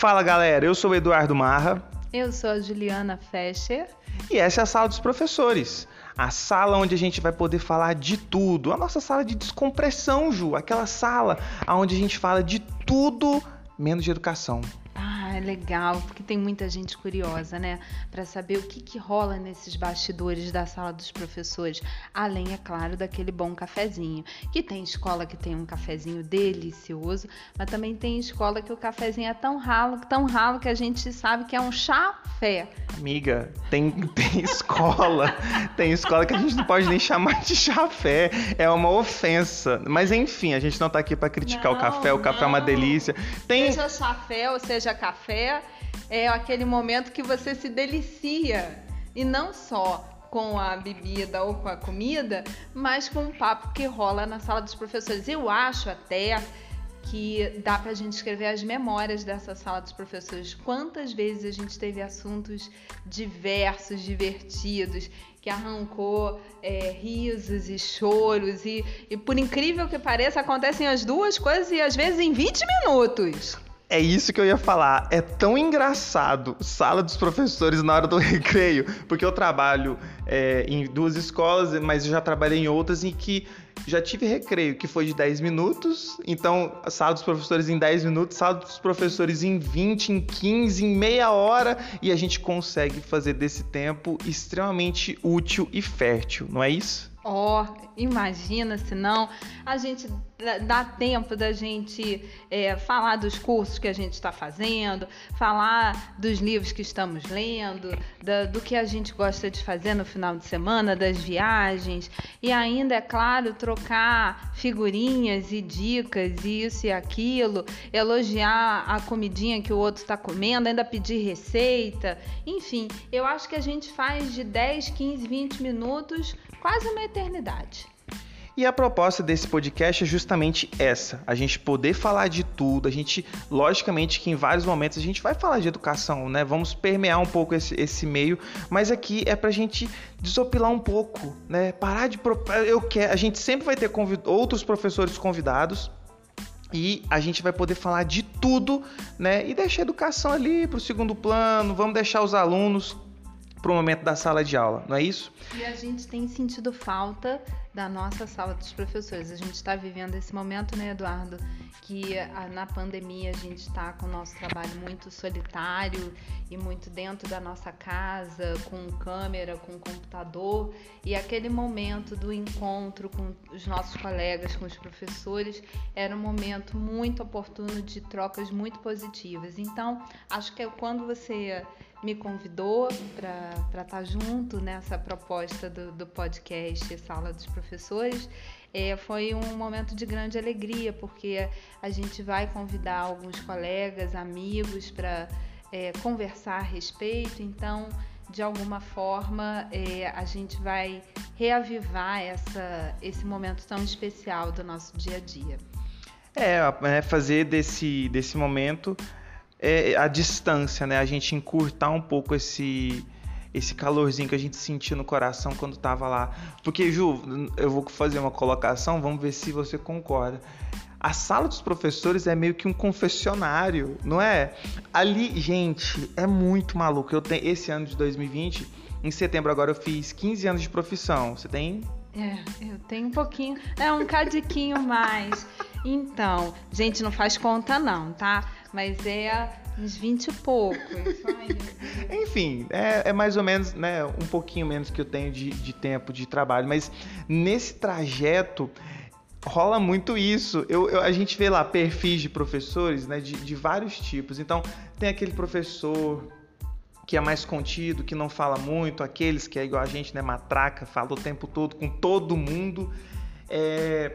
Fala galera, eu sou o Eduardo Marra. Eu sou a Juliana Fescher. E essa é a sala dos professores. A sala onde a gente vai poder falar de tudo. A nossa sala de descompressão, Ju. Aquela sala onde a gente fala de tudo menos de educação. Ah, é legal, porque tem muita gente curiosa, né? Para saber o que, que rola nesses bastidores da sala dos professores. Além, é claro, daquele bom cafezinho. Que tem escola que tem um cafezinho delicioso, mas também tem escola que o cafezinho é tão ralo, tão ralo que a gente sabe que é um chá-fé. Amiga, tem, tem escola, tem escola que a gente não pode nem chamar de chafé. É uma ofensa. Mas enfim, a gente não tá aqui para criticar Não, o café, o café é uma não. delícia. Tem. Seja chafé ou seja café, é aquele momento que você se delicia. E não só com a bebida ou com a comida, mas com o papo que rola na sala dos professores. Eu acho até que dá pra gente escrever as memórias dessa sala dos professores. Quantas vezes a gente teve assuntos diversos, divertidos, que arrancou é, risos e choros, e, e por incrível que pareça, acontecem as duas coisas e às vezes em 20 minutos. É isso que eu ia falar. É tão engraçado sala dos professores na hora do recreio, porque eu trabalho é, em duas escolas, mas já trabalhei em outras em que já tive recreio que foi de 10 minutos, então sala dos professores em 10 minutos, sala dos professores em 20, em 15, em meia hora, e a gente consegue fazer desse tempo extremamente útil e fértil, não é isso? Ó, imagina se não a gente dá- dá tempo da gente é, falar dos cursos que a gente está fazendo, falar dos livros que estamos lendo, da- do que a gente gosta de fazer no final de semana, das viagens, e ainda, é claro, trocar figurinhas e dicas, e isso e aquilo, elogiar a comidinha que o outro está comendo, ainda pedir receita, enfim, eu acho que a gente faz de 10, 15, 20 minutos quase uma eternidade. E a proposta desse podcast é justamente essa: a gente poder falar de tudo. A gente, logicamente, que em vários momentos a gente vai falar de educação, né? Vamos permear um pouco esse, esse meio, mas aqui é pra gente desopilar um pouco, né? Parar de. Eu quero. A gente sempre vai ter convid- outros professores convidados. E a gente vai poder falar de tudo, né? E deixar a educação ali pro segundo plano. Vamos deixar os alunos pro momento da sala de aula, não é isso? E a gente tem sentido falta da nossa sala dos professores. A gente está vivendo esse momento, né, Eduardo? Que ah, na pandemia a gente está com o nosso trabalho muito solitário e muito dentro da nossa casa, com câmera, com computador. E aquele momento do encontro com os nossos colegas, com os professores, era um momento muito oportuno de trocas muito positivas. Então, acho que é quando você me convidou para estar junto nessa proposta do, do podcast Sala dos Professores, é, foi um momento de grande alegria, porque a gente vai convidar alguns colegas, amigos para conversar a respeito, então, de alguma forma, é, a gente vai reavivar essa, esse momento tão especial do nosso dia a dia. É, é fazer desse, desse momento é, a distância, né? A gente encurtar um pouco esse esse calorzinho que a gente sentiu no coração quando tava lá. Porque, Ju, eu vou fazer uma colocação, vamos ver se você concorda. A sala dos professores é meio que um confessionário, não é? Ali, gente, é muito maluco. Eu tenho esse ano de 2020, em setembro agora eu fiz 15 anos de profissão. Você tem É, eu tenho um pouquinho, é um cadiquinho mais. Então, gente, não faz conta não, tá? Mas é uns 20 e poucos. Deus. Enfim, é, é mais ou menos, né, um pouquinho menos que eu tenho de, de tempo de trabalho, mas nesse trajeto rola muito isso. Eu, eu- a gente vê lá perfis de professores, né, de, de vários tipos. Então, tem aquele professor que é mais contido, que não fala muito, aqueles que é igual a gente, né, matraca, fala o tempo todo com todo mundo. É,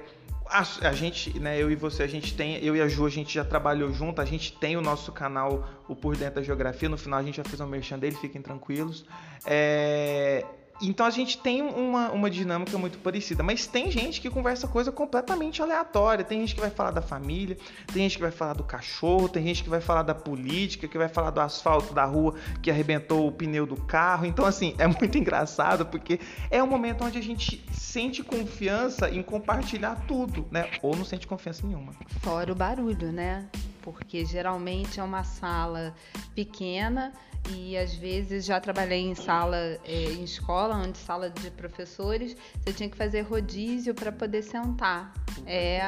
a, a gente, né, eu e você, a gente tem, eu e a Ju, a gente já trabalhou junto, a gente tem o nosso canal, o Por Dentro da Geografia, no final a gente já fez um merchan dele, fiquem tranquilos. É, então a gente tem uma, uma dinâmica muito parecida, mas tem gente que conversa coisa completamente aleatória, tem gente que vai falar da família, tem gente que vai falar do cachorro, tem gente que vai falar da política, que vai falar do asfalto da rua que arrebentou o pneu do carro. Então assim, é muito engraçado porque é um momento onde a gente sente confiança em compartilhar tudo, né? Ou não sente confiança nenhuma. Fora o barulho, né? porque geralmente é uma sala pequena e às vezes já trabalhei em sala, é, em escola, onde sala de professores, você tinha que fazer rodízio para poder sentar. é,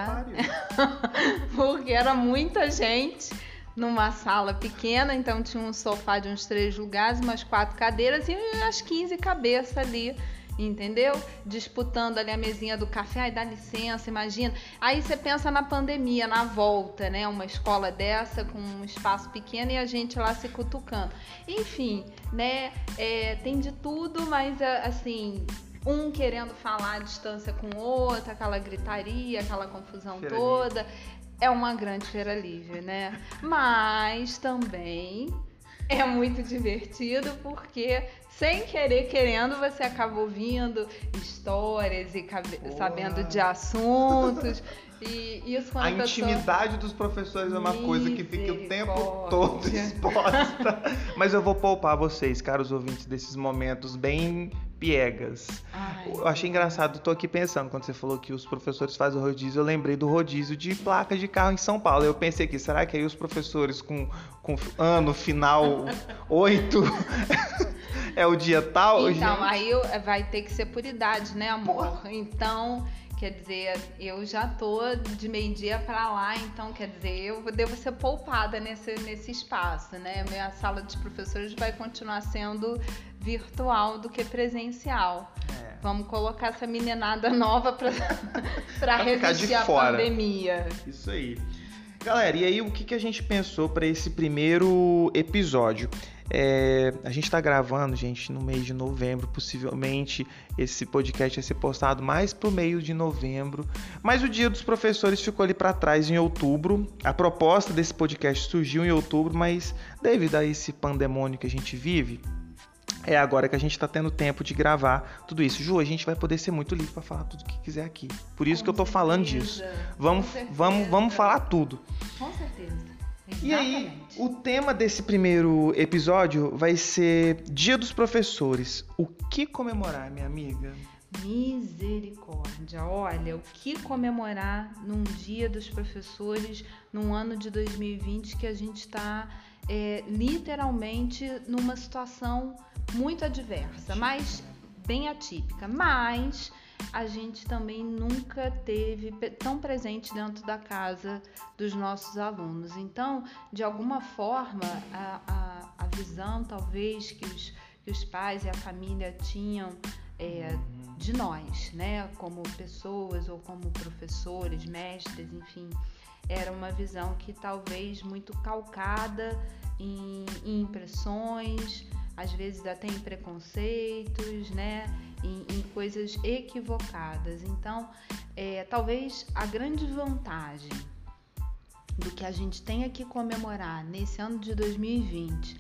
porque era muita gente numa sala pequena, então tinha um sofá de uns três lugares, umas quatro cadeiras e umas 15 cabeças ali entendeu? Disputando ali a mesinha do café, ai, dá licença, imagina. Aí você pensa na pandemia, na volta, né? Uma escola dessa com um espaço pequeno e a gente lá se cutucando. Enfim, né? É, tem de tudo, mas assim, um querendo falar à distância com o outro, aquela gritaria, aquela confusão feira toda. Livre. É uma grande feira livre, né? Mas também é muito divertido porque sem querer querendo, você acaba ouvindo histórias e sabendo de assuntos. E isso quando a, a intimidade pessoa... dos professores é uma coisa que fica o tempo todo exposta. Mas eu vou poupar vocês, caros ouvintes, desses momentos bem piegas. Ai, eu achei engraçado, tô aqui pensando, quando você falou que os professores fazem o rodízio, eu lembrei do rodízio de placas de carro em São Paulo. Eu pensei que será que aí os professores com, com ano final 8 é o dia tal? Então, gente? aí vai ter que ser por idade, né, amor? Então, quer dizer, eu já tô de meio-dia para lá, então, quer dizer, eu devo ser poupada nesse, nesse espaço, né? Minha sala de professores vai continuar sendo virtual do que presencial. É. Vamos colocar essa meninada nova para resistir à pandemia. Isso aí. Galera, e aí o que, que a gente pensou para esse primeiro episódio? É, a gente está gravando, gente, no mês de novembro. Possivelmente esse podcast vai ser postado mais pro meio de novembro. Mas o Dia dos Professores ficou ali para trás em outubro. A proposta desse podcast surgiu em outubro, mas devido a esse pandemônio que a gente vive, é agora que a gente está tendo tempo de gravar tudo isso. Ju, a gente vai poder ser muito livre para falar tudo o que quiser aqui. Por isso Com que eu tô certeza. falando disso. Vamos, vamos, vamos falar tudo. Com certeza. Exatamente. E aí, o tema desse primeiro episódio vai ser Dia dos Professores. O que comemorar, minha amiga? Misericórdia. Olha, o que comemorar num Dia dos Professores, num ano de 2020 que a gente está é, literalmente numa situação muito adversa, mas bem atípica. Mas a gente também nunca teve tão presente dentro da casa dos nossos alunos. Então, de alguma forma, a, a, a visão talvez que os, que os pais e a família tinham é, de nós, né, como pessoas ou como professores, mestres, enfim, era uma visão que talvez muito calcada em, em impressões, às vezes até em preconceitos, né? Em, em coisas equivocadas. Então, é, talvez a grande vantagem do que a gente tenha que comemorar nesse ano de 2020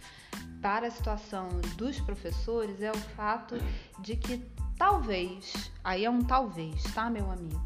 para a situação dos professores é o fato de que talvez, aí é um talvez, tá, meu amigo?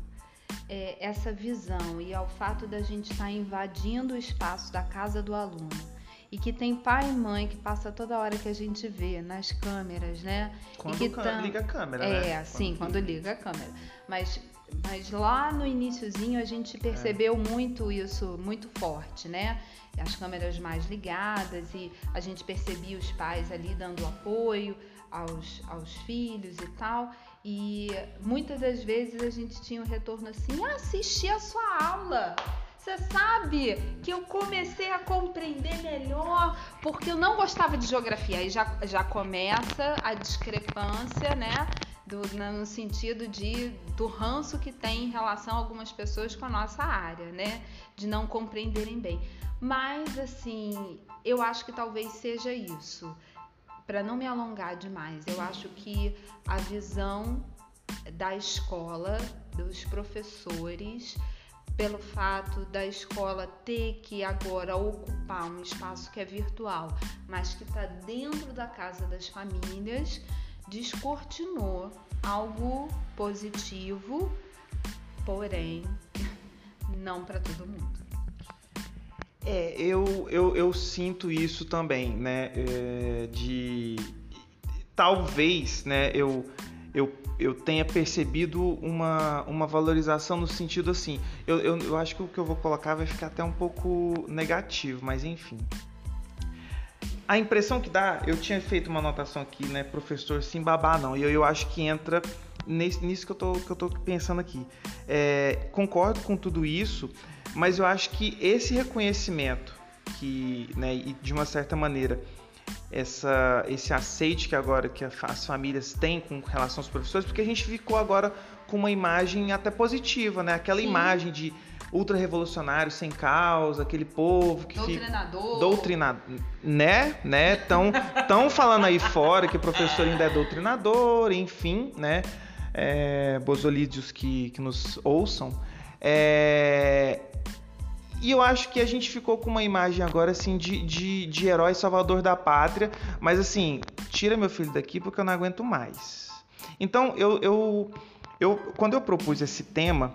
É, essa visão e ao fato da gente estar tá invadindo o espaço da casa do aluno e que tem pai e mãe que passa toda hora que a gente vê nas câmeras, né? Quando tam... liga a câmera, é, né? É, sim, quando, quando liga a câmera. Mas, mas lá no iníciozinho a gente percebeu é. muito isso, muito forte, né? As câmeras mais ligadas e a gente percebia os pais ali dando apoio aos, aos filhos e tal. E muitas das vezes a gente tinha um retorno assim: ah, assisti a sua aula. Você sabe que eu comecei a compreender melhor porque eu não gostava de geografia. Aí já, já começa a discrepância, né? Do, no sentido de do ranço que tem em relação a algumas pessoas com a nossa área, né? De não compreenderem bem. Mas assim, eu acho que talvez seja isso. Para não me alongar demais, eu acho que a visão da escola, dos professores, pelo fato da escola ter que agora ocupar um espaço que é virtual, mas que está dentro da casa das famílias, descortinou algo positivo, porém não para todo mundo. É, eu, eu, eu sinto isso também, né? É, de talvez, né? Eu eu, eu tenha percebido uma, uma valorização no sentido assim. Eu, eu, eu acho que o que eu vou colocar vai ficar até um pouco negativo, mas enfim. A impressão que dá, eu tinha feito uma anotação aqui, né, professor, sem babar não, e eu, eu acho que entra nesse, nisso que eu, tô, que eu tô pensando aqui. É, concordo com tudo isso, mas eu acho que esse reconhecimento, que, né, e de uma certa maneira, essa, esse aceite que agora que as famílias têm com relação aos professores, porque a gente ficou agora com uma imagem até positiva, né? Aquela Sim. imagem de ultra-revolucionário sem causa, aquele povo que doutrinador. doutrinador, né, né? Tão tão falando aí fora que o professor ainda é doutrinador, enfim, né? É, bozolídeos que, que nos ouçam. É, e eu acho que a gente ficou com uma imagem agora, assim, de, de, de herói salvador da pátria. Mas, assim, tira meu filho daqui porque eu não aguento mais. Então, eu, eu, eu quando eu propus esse tema,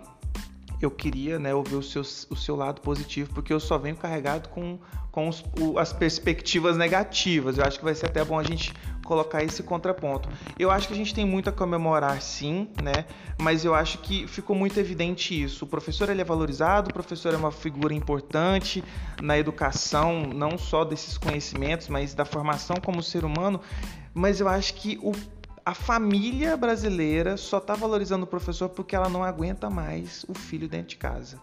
eu queria né, ouvir o seu, o seu lado positivo, porque eu só venho carregado com, com os, o, as perspectivas negativas. Eu acho que vai ser até bom a gente colocar esse contraponto. Eu acho que a gente tem muito a comemorar, sim, né? Mas eu acho que ficou muito evidente isso. O professor ele é valorizado, o professor é uma figura importante na educação, não só desses conhecimentos, mas da formação como ser humano. Mas eu acho que o a família brasileira só está valorizando o professor porque ela não aguenta mais o filho dentro de casa.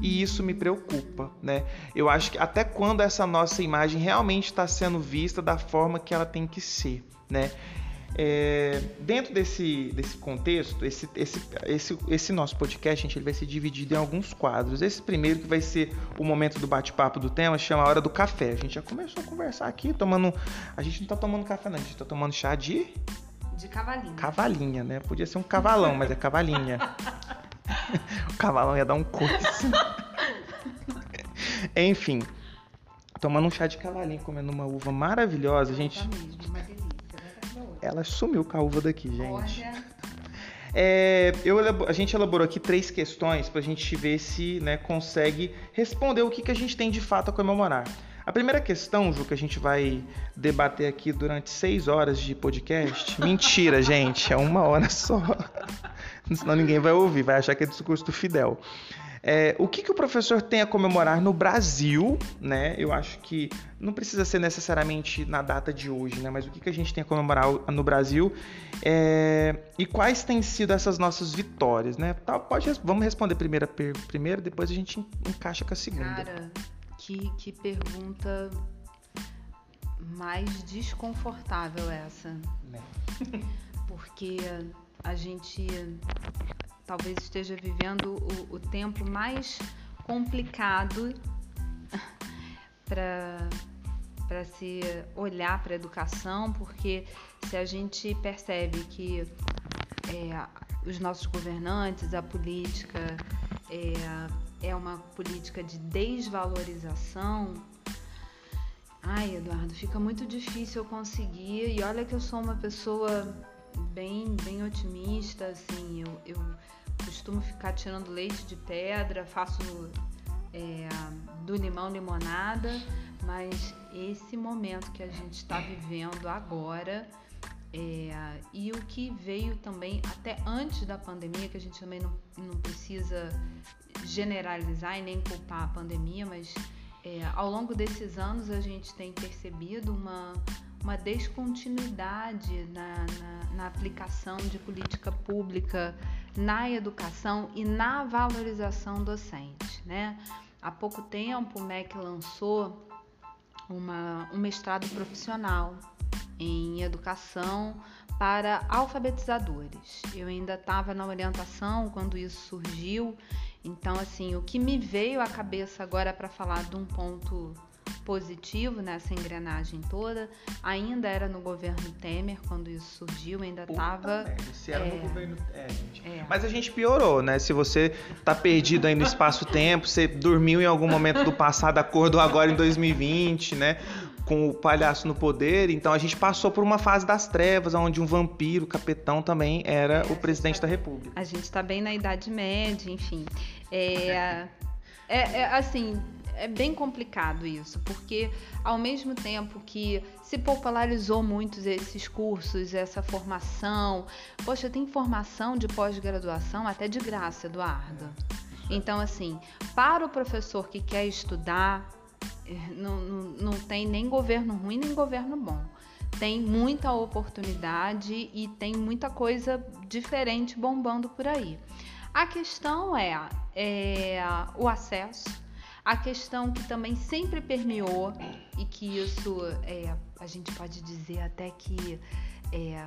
E isso me preocupa, né? Eu acho que até quando essa nossa imagem realmente está sendo vista da forma que ela tem que ser, né? É, dentro desse, desse contexto, esse, esse, esse, esse nosso podcast, gente, ele vai ser dividido em alguns quadros. Esse primeiro, que vai ser o momento do bate-papo do tema, chama a Hora do Café. A gente já começou a conversar aqui, tomando. A gente não está tomando café, não, a gente está tomando chá de. De cavalinha. Cavalinha, né? Podia ser um cavalão, mas é cavalinha. o cavalão ia dar um coice. Enfim, tomando um chá de cavalinho, comendo uma uva maravilhosa, gente. Ela sumiu com a uva daqui, gente. É, eu, a gente elaborou aqui três questões para a gente ver se né, consegue responder o que, que a gente tem de fato a comemorar. A primeira questão, Ju, que a gente vai debater aqui durante seis horas de podcast. Mentira, gente, é uma hora só. Senão ninguém vai ouvir, vai achar que é discurso do Fidel. É, o que, que o professor tem a comemorar no Brasil, né? Eu acho que não precisa ser necessariamente na data de hoje, né? Mas o que, que a gente tem a comemorar no Brasil é, e quais têm sido essas nossas vitórias, né? Tá, pode, vamos responder primeiro, primeiro, depois a gente encaixa com a segunda. Cara, que, que pergunta mais desconfortável essa. Né? Porque a gente talvez esteja vivendo o, o tempo mais complicado para se olhar para a educação, porque se a gente percebe que é, os nossos governantes, a política é, é uma política de desvalorização. Ai, Eduardo, fica muito difícil eu conseguir. E olha que eu sou uma pessoa bem, bem otimista, assim, eu, eu costumo ficar tirando leite de pedra, faço é, do limão limonada, mas esse momento que a gente está vivendo agora é, e o que veio também até antes da pandemia, que a gente também não, não precisa generalizar e nem culpar a pandemia, mas é, ao longo desses anos a gente tem percebido uma, uma descontinuidade na, na, na, aplicação de política pública na educação e na valorização docente. Né? Há pouco tempo o MEC lançou uma, um mestrado profissional em educação para alfabetizadores. Eu ainda estava na orientação quando isso surgiu, então assim, o que me veio à cabeça agora para falar de um ponto positivo nessa engrenagem toda. Ainda era no governo Temer quando isso surgiu, ainda estava. Se era é, no governo. É, gente. É. Mas a gente piorou, né? Se você tá perdido aí no espaço-tempo, você dormiu em algum momento do passado, acordou agora em 2020, né? Com o palhaço no poder, então a gente passou por uma fase das trevas, onde um vampiro, capetão, também era é, o presidente tá, da República. A gente está bem na Idade Média, enfim. É, é, é assim, é bem complicado isso, porque ao mesmo tempo que se popularizou muito esses cursos, essa formação, poxa, tem formação de pós-graduação até de graça, Eduardo. Então, assim, para o professor que quer estudar, eh, não, não, não tem nem governo ruim nem governo bom tem muita oportunidade e tem muita coisa diferente bombando por aí. A questão é, é o acesso, a questão que também sempre permeou e que isso é, a gente pode dizer até que é,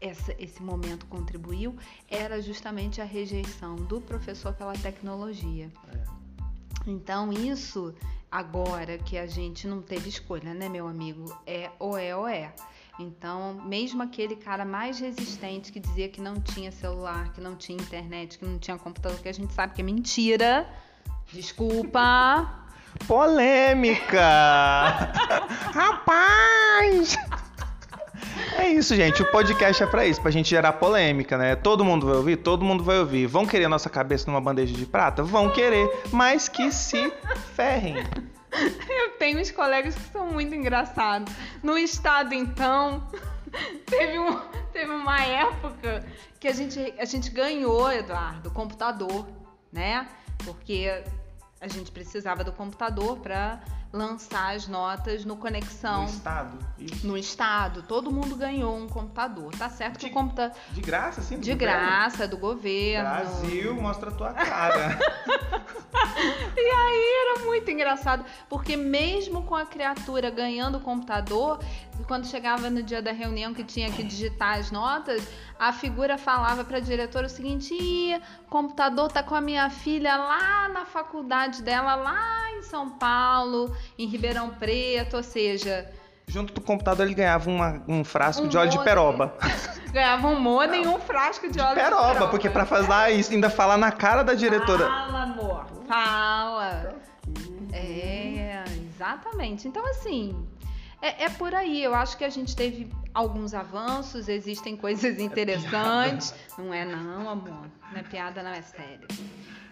essa, esse momento contribuiu era justamente a rejeição do professor pela tecnologia. É. Então isso agora que a gente não teve escolha, né, meu amigo? É ou é ou é. Então, mesmo aquele cara mais resistente que dizia que não tinha celular, que não tinha internet, que não tinha computador, que a gente sabe que é mentira. Desculpa. Polêmica! Rapaz! É isso, gente. O podcast é para isso, pra gente gerar polêmica, né? Todo mundo vai ouvir? Todo mundo vai ouvir. Vão querer nossa cabeça numa bandeja de prata? Vão querer, mas que se ferrem. Eu tenho uns colegas que são muito engraçados. No estado, então, teve, um, teve uma época que a gente, a gente ganhou, Eduardo, computador, né? Porque a gente precisava do computador para lançar as notas no Conexão. No Estado. Isso. No Estado. Todo mundo ganhou um computador. Tá certo de, que o computador. De graça, sim? De graça, do governo. Brasil, mostra a tua cara. e aí era muito engraçado, porque mesmo com a criatura ganhando o computador, quando chegava no dia da reunião que tinha que digitar as notas, a figura falava para a diretora o seguinte: o computador tá com a minha filha lá na faculdade dela, lá em São Paulo, em Ribeirão Preto, ou seja. Junto do computador ele ganhava uma, um frasco um de óleo modem. de peroba. ganhava um modem e um frasco de, de óleo peroba, de peroba. Porque para fazer isso, ainda falar na cara da diretora. Fala, amor. Fala. É, exatamente. Então, assim, é, é, por aí. Eu acho que a gente teve alguns avanços, existem coisas interessantes. É não é não, amor. Não é piada, não é sério.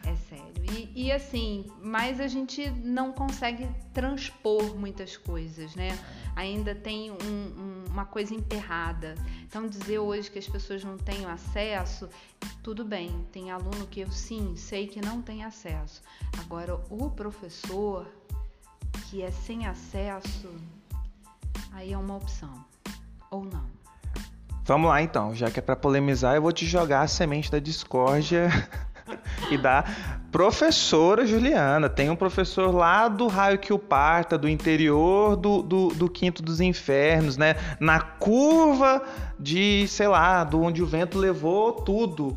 É sério. E, e assim, mas a gente não consegue transpor muitas coisas, né? Ainda tem um, um, uma coisa emperrada. Então, dizer hoje que as pessoas não têm acesso, tudo bem. Tem aluno que eu sim sei que não tem acesso. Agora, o professor que é sem acesso, aí é uma opção. Ou não. Vamos lá então, já que é para polemizar, eu vou te jogar a semente da discórdia e da professora Juliana. Tem um professor lá do raio que o parta, do interior do, do, do, quinto dos infernos, né? Na curva de, sei lá, do onde o vento levou tudo.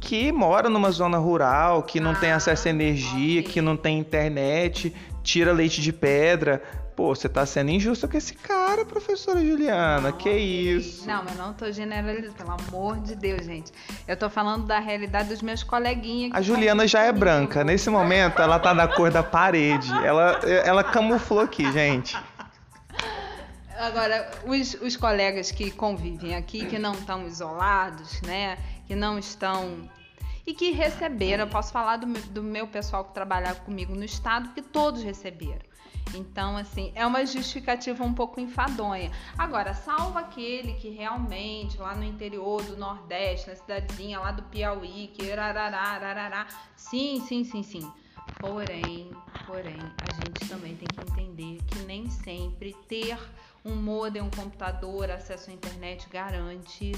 Que mora numa zona rural, que não tem acesso à energia, que não tem internet, tira leite de pedra, Pô, você tá sendo injusto com esse cara, professora Juliana. Não, que isso? Não, eu não tô generalizando, pelo amor de Deus, gente. Eu tô falando da realidade dos meus coleguinhas. A Juliana já é branca. Nesse momento, ela tá da cor da parede. Ela, ela camuflou aqui, gente. Agora, os, os colegas que convivem aqui, que não estão isolados, né? Que não estão e que receberam. Eu posso falar do, do meu pessoal que trabalhava comigo no estado, que todos receberam. Então, assim, é uma justificativa um pouco enfadonha. Agora, salva aquele que realmente, lá no interior do Nordeste, na cidadezinha lá do Piauí, que ararará, sim, sim, sim, sim. Porém, porém, a gente também tem que entender que nem sempre ter um modem, um computador, acesso à internet garante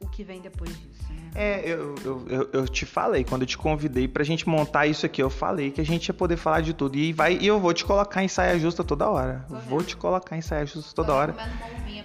o que vem depois disso. Né? É, eu, eu, eu, te falei, quando eu te convidei pra gente montar isso aqui, eu falei que a gente ia poder falar de tudo. E, vai, e eu vou te colocar em saia justa toda hora. Vou te colocar em saia justa toda hora.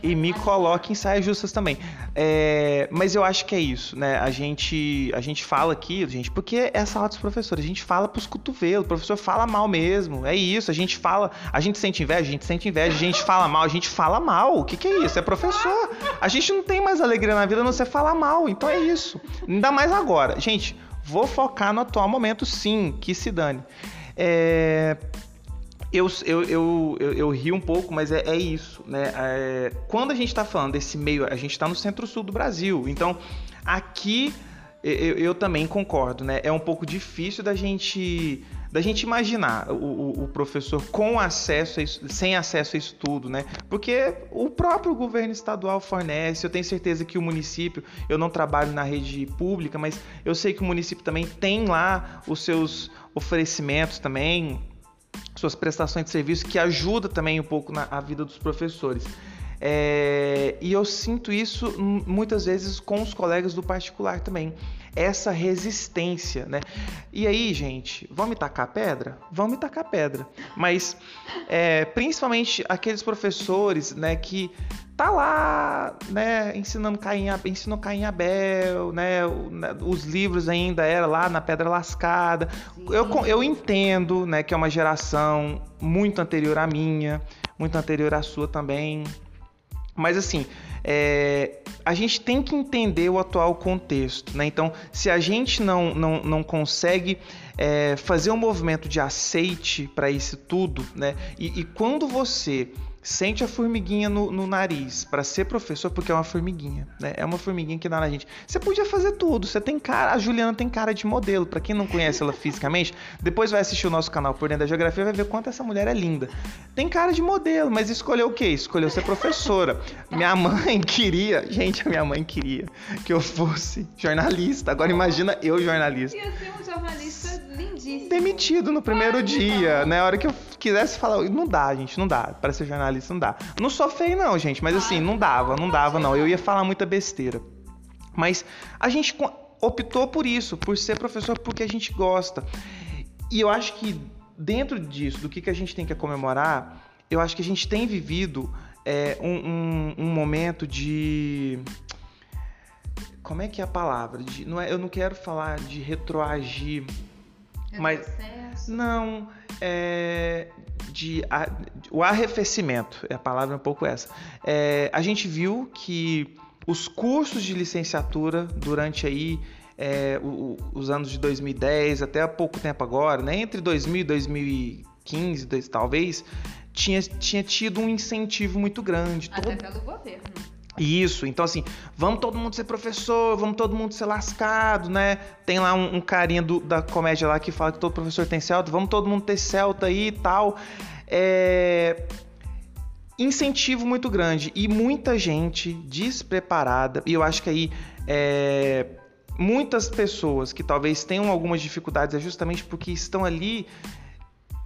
E me coloque em saias justas também. É, mas eu acho que é isso, né? A gente, a gente fala aqui, gente, porque é a sala dos professores. A gente fala pros cotovelos. O professor fala mal mesmo. É isso. A gente fala. A gente sente inveja, a gente sente inveja. A gente fala mal, a gente fala mal. O que, que é isso? É professor. A gente não tem mais alegria na vida, não você falar mal. Então é isso. Ainda mais agora. Gente, vou focar no atual momento, sim, que se dane. É, eu, eu, eu, eu, eu ri um pouco, mas é, é isso, né? É, quando a gente está falando desse meio, a gente está no centro-sul do Brasil, então aqui eu, eu, também concordo, né? É um pouco difícil da gente da gente imaginar o, o, o professor com acesso sem acesso a estudo, né? Porque o próprio governo estadual fornece, eu tenho certeza que o município, eu não trabalho na rede pública, mas eu sei que o município também tem lá os seus oferecimentos também, suas prestações de serviço que ajuda também um pouco na vida dos professores. É, e eu sinto isso muitas vezes com os colegas do particular também. Essa resistência, né? E aí, gente, vão me tacar pedra? Vão me tacar pedra. Mas, é, principalmente aqueles professores, né, que tá lá, né, ensinando Caim, ensinou Caim Abel, né, né, os livros ainda era lá na Pedra Lascada. Eu, eu entendo, né, que é uma geração muito anterior à minha, muito anterior à sua também, mas assim, é, a gente tem que entender o atual contexto, né? Então, se a gente não, não, não consegue é, fazer um movimento de aceite para isso tudo, né? E, e quando você sente a formiguinha no, no nariz para ser professor, porque é uma formiguinha, né? É uma formiguinha que dá na gente. Você podia fazer tudo. Você tem cara, a Juliana tem cara de modelo. Para quem não conhece ela fisicamente, depois vai assistir o nosso canal por dentro da geografia, vai ver quanto essa mulher é linda. Tem cara de modelo, mas escolheu o quê? Escolheu ser professora. Minha mãe queria, gente, a minha mãe queria que eu fosse jornalista. Agora imagina eu jornalista. Ia ser um jornalista lindíssimo. Demitido no primeiro dia, né? A hora que eu quisesse falar, não dá, gente, não dá. Para ser jornalista jornalista não dá. Não sou feio não, gente, mas assim, não dava, não dava não. Eu ia falar muita besteira. Mas a gente optou por isso, por ser professor porque a gente gosta. E eu acho que dentro disso, do que, que a gente tem que comemorar, eu acho que a gente tem vivido é, um, um, um, momento de. Como é que é a palavra? De, não é, eu não quero falar de retroagir, mas. Não, é, de, a, o arrefecimento, é a palavra é um pouco essa. É, a gente viu que os cursos de licenciatura durante aí é, o, os anos de 2010 até há pouco tempo agora, né, entre 2000 e 2015 talvez, tinha, tinha tido um incentivo muito grande. Até todo... pelo governo. Isso, então assim, vamos todo mundo ser professor, vamos todo mundo ser lascado, né? Tem lá um, um carinha do, da comédia lá que fala que todo professor tem celta, vamos todo mundo ter celta aí e tal. É... Incentivo muito grande e muita gente despreparada, e eu acho que aí é... muitas pessoas que talvez tenham algumas dificuldades é justamente porque estão ali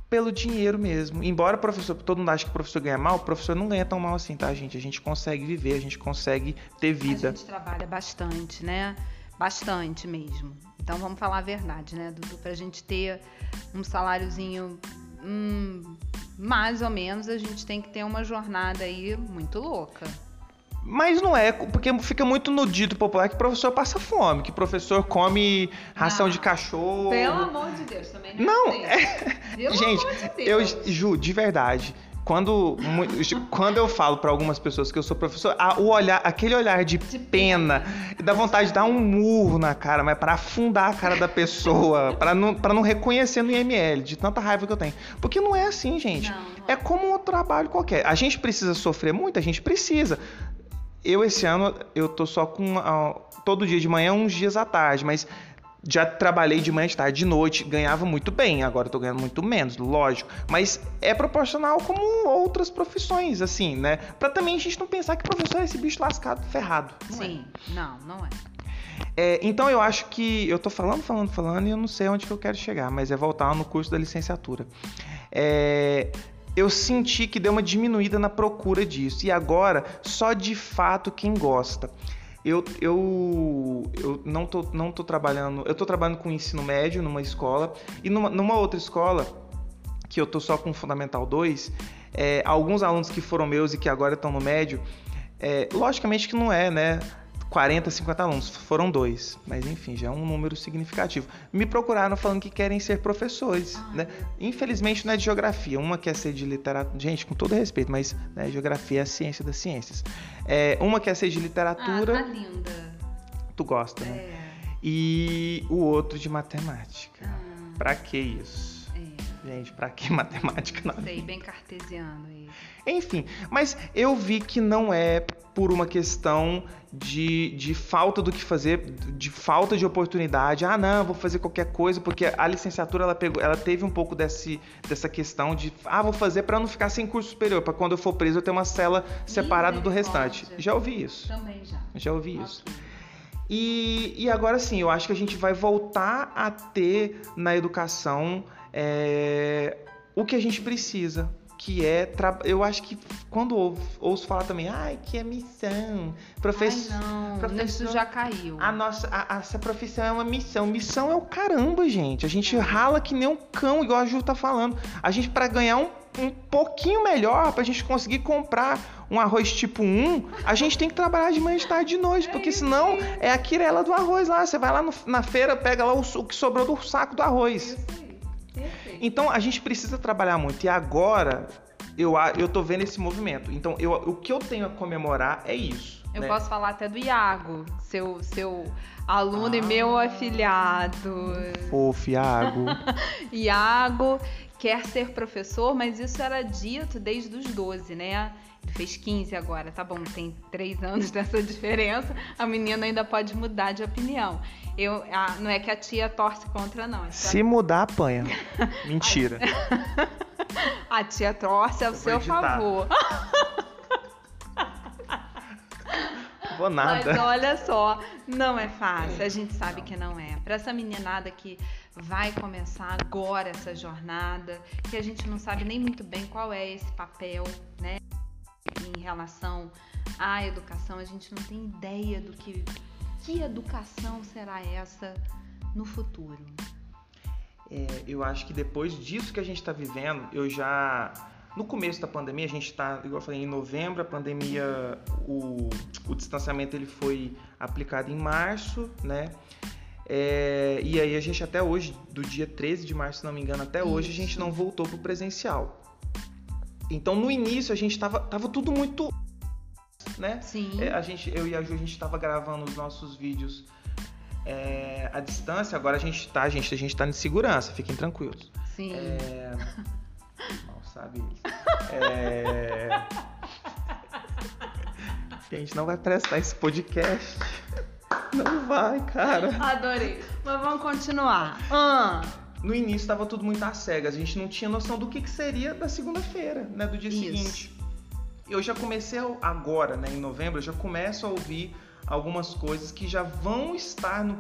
pelo dinheiro mesmo. Embora o professor, todo mundo acha que o professor ganha mal, o professor não ganha tão mal assim, tá, gente? A gente consegue viver, a gente consegue ter vida. A gente trabalha bastante, né? Bastante mesmo. Então vamos falar a verdade, né, Dudu? Pra gente ter um saláriozinho hum, mais ou menos, a gente tem que ter uma jornada aí muito louca. Mas não é, porque fica muito no dito popular que professor passa fome, que professor come ração não, de cachorro. Pelo amor de Deus, também não. Não, é... gente, de eu Ju, de verdade, quando, quando eu falo para algumas pessoas que eu sou professor, o olhar, aquele olhar de, de pena, dá vontade de dar um murro na cara, mas para afundar a cara da pessoa, para não, pra não reconhecer no IML, de tanta raiva que eu tenho. Porque não é assim, gente. Não, não é. é como um trabalho qualquer. A gente precisa sofrer muito, a gente precisa. Eu esse ano eu tô só com uh, todo dia de manhã, uns dias à tarde, mas já trabalhei de manhã, de tarde, de noite, ganhava muito bem, agora tô ganhando muito menos, lógico, mas é proporcional como outras profissões, assim, né? Para também a gente não pensar que professor é esse bicho lascado, ferrado. Não é. Sim, é. não, não é. É, então eu acho que eu tô falando, falando, falando e eu não sei onde que eu quero chegar, mas é voltar no curso da licenciatura. É, eu senti que deu uma diminuída na procura disso. E agora, só de fato quem gosta. Eu, eu, eu não, tô, não tô trabalhando. Eu tô trabalhando com ensino médio numa escola e numa, numa outra escola, que eu tô só com Fundamental 2, é, alguns alunos que foram meus e que agora estão no médio, é, logicamente que não é, né? 40, 50 alunos, foram dois, mas enfim, já é um número significativo. Me procuraram falando que querem ser professores, ah, né? Infelizmente não é de geografia, uma quer ser de literatura, gente, com todo respeito, mas né, geografia é a ciência das ciências. É, uma quer ser de literatura. Ah, tá linda. Tu gosta, né? É. E o outro de matemática. Ah. Pra que isso? É. Gente, pra que matemática? Não sei, bem cartesiano. Enfim, mas eu vi que não é por uma questão de, de falta do que fazer, de falta de oportunidade. Ah, não, vou fazer qualquer coisa, porque a licenciatura ela, pegou, ela teve um pouco desse, dessa questão de, ah, vou fazer para não ficar sem curso superior, para quando eu for preso eu ter uma cela separada do restante. Já ouvi isso. Também já. Já ouvi isso. E, e agora sim, eu acho que a gente vai voltar a ter na educação é, o que a gente precisa que é. Eu acho que quando ouço, ouço falar também, ai, que é missão. Professor. Isso já caiu. A nossa, a, essa profissão é uma missão. Missão é o caramba, gente. A gente rala que nem um cão, igual a Ju tá falando. A gente, para ganhar um, um pouquinho melhor, pra gente conseguir comprar um arroz tipo 1, a gente tem que trabalhar de manhã, de tarde de noite, porque senão é a quirela do arroz lá. Você vai lá no, na feira, pega lá o, o que sobrou do saco do arroz. Isso aí. Então a gente precisa trabalhar muito. E agora eu, eu tô vendo esse movimento. Então eu, o que eu tenho a comemorar é isso. Eu né? posso falar até do Iago, seu, seu aluno ah, e meu afilhado. Fofo, Iago. Iago quer ser professor, mas isso era dito desde os 12, né? Ele fez 15 agora, tá bom, tem 3 anos dessa diferença, a menina ainda pode mudar de opinião. Eu, a, não é que a tia torce contra, não. Se mudar, apanha. Mentira. a tia torce ao seu favor. Vou nada. Mas olha só, não é fácil. A gente sabe que não é. Para essa meninada que vai começar agora essa jornada, que a gente não sabe nem muito bem qual é esse papel, né? Em relação à educação, a gente não tem ideia do que que educação será essa no futuro? É, eu acho que depois disso que a gente está vivendo, eu já. No começo da pandemia, a gente está, igual eu falei, em novembro, a pandemia, o, o distanciamento ele foi aplicado em março, né? É, e aí a gente até hoje, do dia 13 de março, se não me engano, até Isso. hoje a gente não voltou pro presencial. Então no início a gente tava, tava tudo muito né? Sim. É, a gente, eu e a Ju, a gente estava gravando os nossos vídeos é, à distância. Agora a gente tá, gente, a gente tá em segurança, fiquem tranquilos. Sim. É... Mal sabe isso. É... A gente não vai prestar esse podcast. Não vai, cara. Adorei. Mas vamos continuar. Ah. No início estava tudo muito às cegas. A gente não tinha noção do que, que seria da segunda-feira, né? Do dia Isso. seguinte eu já comecei agora, né, em novembro, eu já começo a ouvir algumas coisas que já vão estar no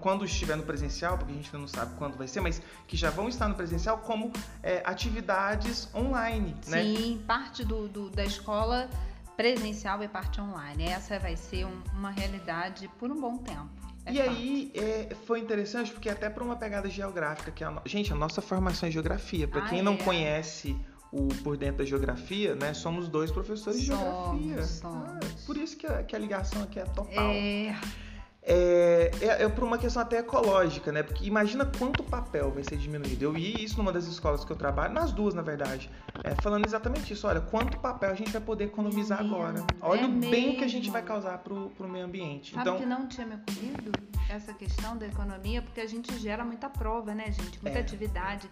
quando estiver no presencial, porque a gente ainda não sabe quando vai ser, mas que já vão estar no presencial como é, atividades online, Sim, né? Sim, parte do, do, da escola presencial e parte online. Essa vai ser um, uma realidade por um bom tempo. É e fato. aí é, foi interessante porque até para uma pegada geográfica que a, gente a nossa formação em geografia para ah, quem não é. conhece o por dentro da geografia, né? Somos dois professores somos, de geografia. Somos. Ah, por isso que a, que a, ligação aqui é total. É... É, é, é, por uma questão até ecológica, né? Porque imagina quanto papel vai ser diminuído. Eu vi isso numa das escolas que eu trabalho, nas duas, na verdade, é, falando exatamente isso. Olha, quanto papel a gente vai poder economizar agora. Olha é o bem mesmo. que a gente vai causar pro, pro meio ambiente. Sabe então, que não tinha me ocorrido essa questão da economia, porque a gente gera muita prova, né, gente? Muita é. atividade.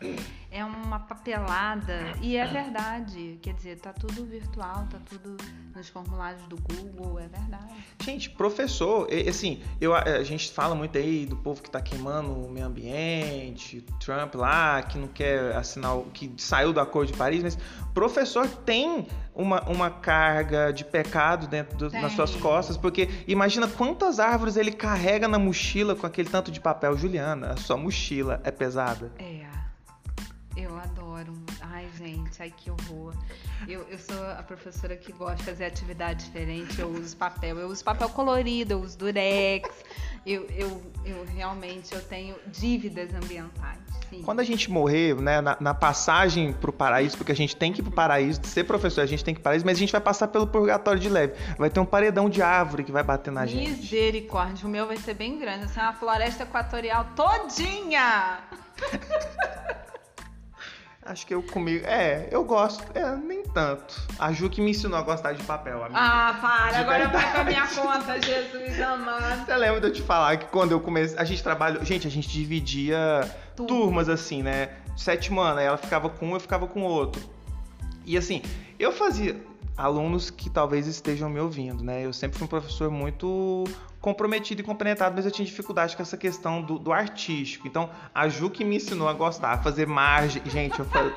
É uma papelada. E é verdade. Quer dizer, tá tudo virtual, tá tudo nos formulários do Google, é verdade. Gente, professor, assim, eu, a gente fala muito aí do povo que está queimando o meio ambiente, Trump lá, que não quer assinar, que saiu do Acordo de Paris, mas professor tem uma, uma carga de pecado dentro do, nas suas costas, porque imagina quantas árvores ele carrega na mochila com aquele tanto de papel. Juliana, a sua mochila é pesada. É, gente, ai que horror. Eu, eu sou a professora que gosta de fazer atividade diferente, eu uso papel. Eu uso papel colorido, eu uso durex. Eu, eu, eu realmente eu tenho dívidas ambientais. Sim. Quando a gente morrer, né, na, na passagem pro paraíso, porque a gente tem que ir pro paraíso, ser professor, a gente tem que ir pro paraíso, mas a gente vai passar pelo purgatório de leve. Vai ter um paredão de árvore que vai bater na Misericórdia, gente. Misericórdia, o meu vai ser bem grande, assim, uma floresta equatorial todinha! Acho que eu comigo. É, eu gosto. É, nem tanto. A Ju que me ensinou a gostar de papel, amiga. Ah, para. De agora verdade. vai pra minha conta, Jesus amado. Você lembra de eu te falar que quando eu comecei. A gente trabalhou. Gente, a gente dividia Turma. turmas assim, né? Sétimo ano. Aí ela ficava com um, eu ficava com outro. E assim, eu fazia. Alunos que talvez estejam me ouvindo, né? Eu sempre fui um professor muito comprometido e compenetrado, mas eu tinha dificuldade com essa questão do, do artístico. Então, a Ju que me ensinou a gostar, a fazer margem. Gente, eu falei.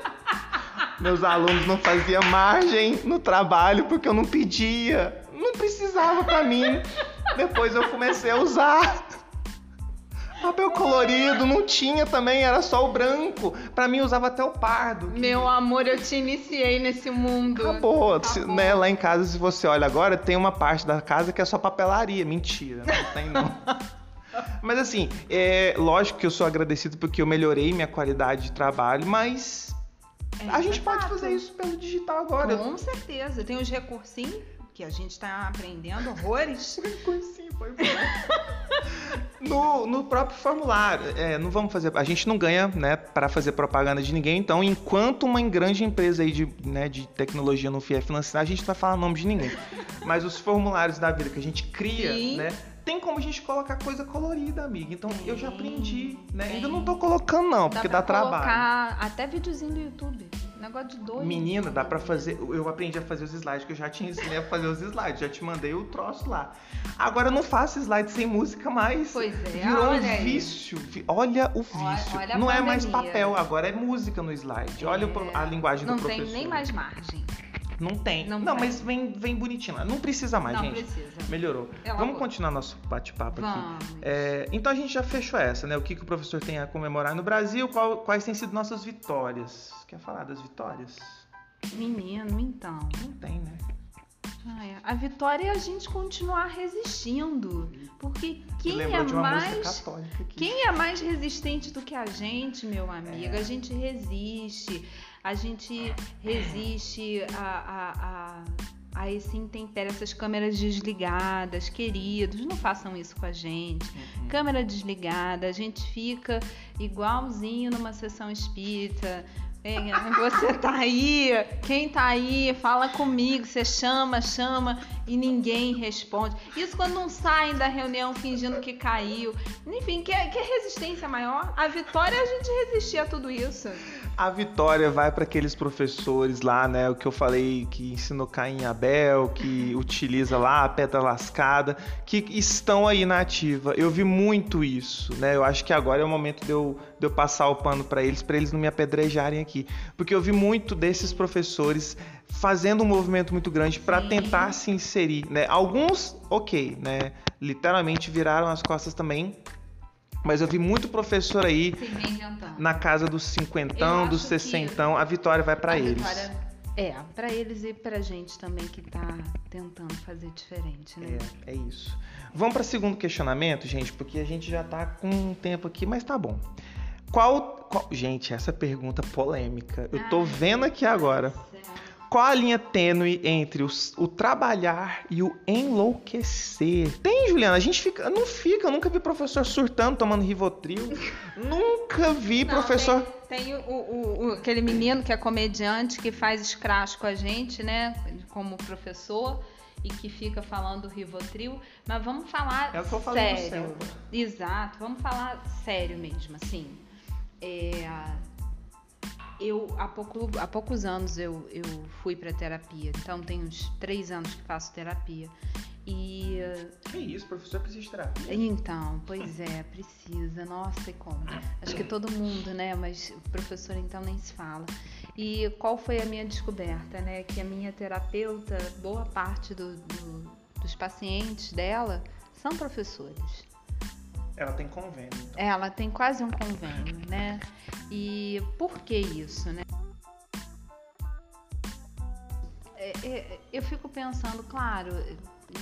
Meus alunos não faziam margem no trabalho porque eu não pedia. Não precisava para mim. Depois eu comecei a usar. Papel colorido, não tinha também, era só o branco. Para mim usava até o pardo. Que... Meu amor, eu te iniciei nesse mundo. Acabou. Acabou. Né? Lá em casa, se você olha agora, tem uma parte da casa que é só papelaria. Mentira, não tem não. mas assim, é lógico que eu sou agradecido porque eu melhorei minha qualidade de trabalho, mas é, a gente pode fazer isso pelo digital agora. Com certeza. Tem os recursinhos que a gente está aprendendo horrores. Recursinho foi no, no próprio formulário, é, não vamos fazer. A gente não ganha, né, para fazer propaganda de ninguém. Então, enquanto uma grande empresa aí de, né, de tecnologia não vier financiar, a gente não vai falar nome de ninguém. Mas os formulários da vida que a gente cria, Sim. né? tem como a gente colocar coisa colorida, amiga. Então eu já aprendi, né? Ainda não tô colocando não, porque dá, dá trabalho. colocar até videozinho do YouTube. Negócio de dois. Menina, dá pra fazer. Eu aprendi a fazer os slides, que eu já te ensinei a fazer os slides. Já te mandei o troço lá. Agora eu não faço slide sem música mais. Pois é. Virou um vício. Olha o vício. Olha, olha não é mais papel, agora é música no slide. É. Olha a linguagem não do professor. Não tem nem mais margem. Não tem. Não, não mas vem, vem bonitinho. Não precisa mais, não gente. Precisa. Melhorou. Ela Vamos continuar nosso bate-papo aqui. É, então a gente já fechou essa, né? O que, que o professor tem a comemorar no Brasil, qual, quais têm sido nossas vitórias. Quer falar das vitórias? Menino, então. Não tem, né? É. A vitória é a gente continuar resistindo. Porque quem é mais. Quem é mais resistente do que a gente, meu amigo? É. A gente resiste a gente resiste a, a, a, a esse intempério, essas câmeras desligadas, queridos, não façam isso com a gente. Uhum. Câmera desligada, a gente fica igualzinho numa sessão espírita, você tá aí, quem tá aí, fala comigo, você chama, chama e ninguém responde. Isso quando não saem da reunião fingindo que caiu. Enfim, que, que resistência maior? A vitória é a gente resistir a tudo isso. A vitória vai para aqueles professores lá, né? O que eu falei que ensinou Caim Abel, que utiliza lá a pedra lascada, que estão aí na ativa. Eu vi muito isso, né? Eu acho que agora é o momento de eu, de eu passar o pano para eles, para eles não me apedrejarem aqui. Porque eu vi muito desses professores fazendo um movimento muito grande para tentar se inserir, né? Alguns, ok, né? Literalmente viraram as costas também mas eu vi muito professor aí na casa dos cinquentão, dos sessentão. A vitória vai para eles. Vitória, é, para eles e para gente também que tá tentando fazer diferente, né? É, é isso. Vamos para segundo questionamento, gente, porque a gente já tá com um tempo aqui, mas tá bom. Qual, qual... gente, essa pergunta polêmica. Eu tô vendo aqui agora. Qual a linha tênue entre os, o trabalhar e o enlouquecer? Tem, Juliana? A gente fica, não fica, eu nunca vi professor surtando, tomando Rivotril. nunca vi não, professor. Tem, tem o, o, o, aquele menino que é comediante que faz escracho com a gente, né? Como professor e que fica falando Rivotril, mas vamos falar é sério. Exato, vamos falar sério mesmo, assim. É, eu há, pouco, há poucos anos eu, eu fui para terapia, então tem uns três anos que faço terapia. E. Que isso, professor precisa de terapia. Então, pois é, precisa. Nossa, e como? Acho que todo mundo, né? Mas o professor então nem se fala. E qual foi a minha descoberta, né? Que a minha terapeuta, boa parte do, do, dos pacientes dela são professores. Ela tem convênio. Então. Ela tem quase um convênio, né? E por que isso, né? É, é, eu fico pensando, claro,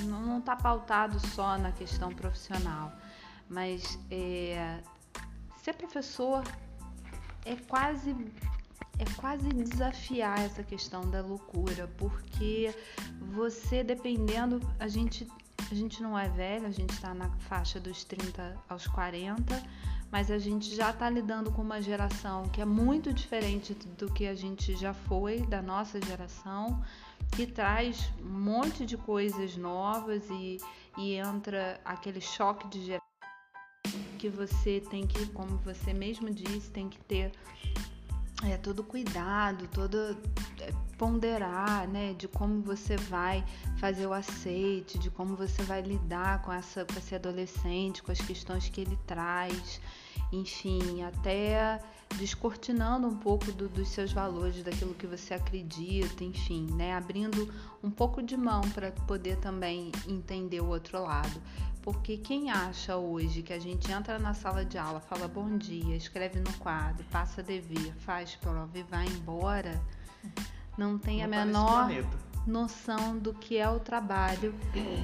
não está pautado só na questão profissional, mas é, ser professor é quase é quase desafiar essa questão da loucura, porque você dependendo, a gente a gente não é velho, a gente está na faixa dos 30 aos 40, mas a gente já está lidando com uma geração que é muito diferente do que a gente já foi, da nossa geração, que traz um monte de coisas novas e, e entra aquele choque de geração que você tem que, como você mesmo disse, tem que ter é, todo cuidado, todo é, ponderar, né, de como você vai fazer o aceite, de como você vai lidar com essa com esse adolescente, com as questões que ele traz, enfim, até descortinando um pouco do, dos seus valores, daquilo que você acredita, enfim, né, abrindo um pouco de mão para poder também entender o outro lado. Porque quem acha hoje que a gente entra na sala de aula, fala bom dia, escreve no quadro, passa dever, faz prova e vai embora, não tem não a tá menor noção do que é o trabalho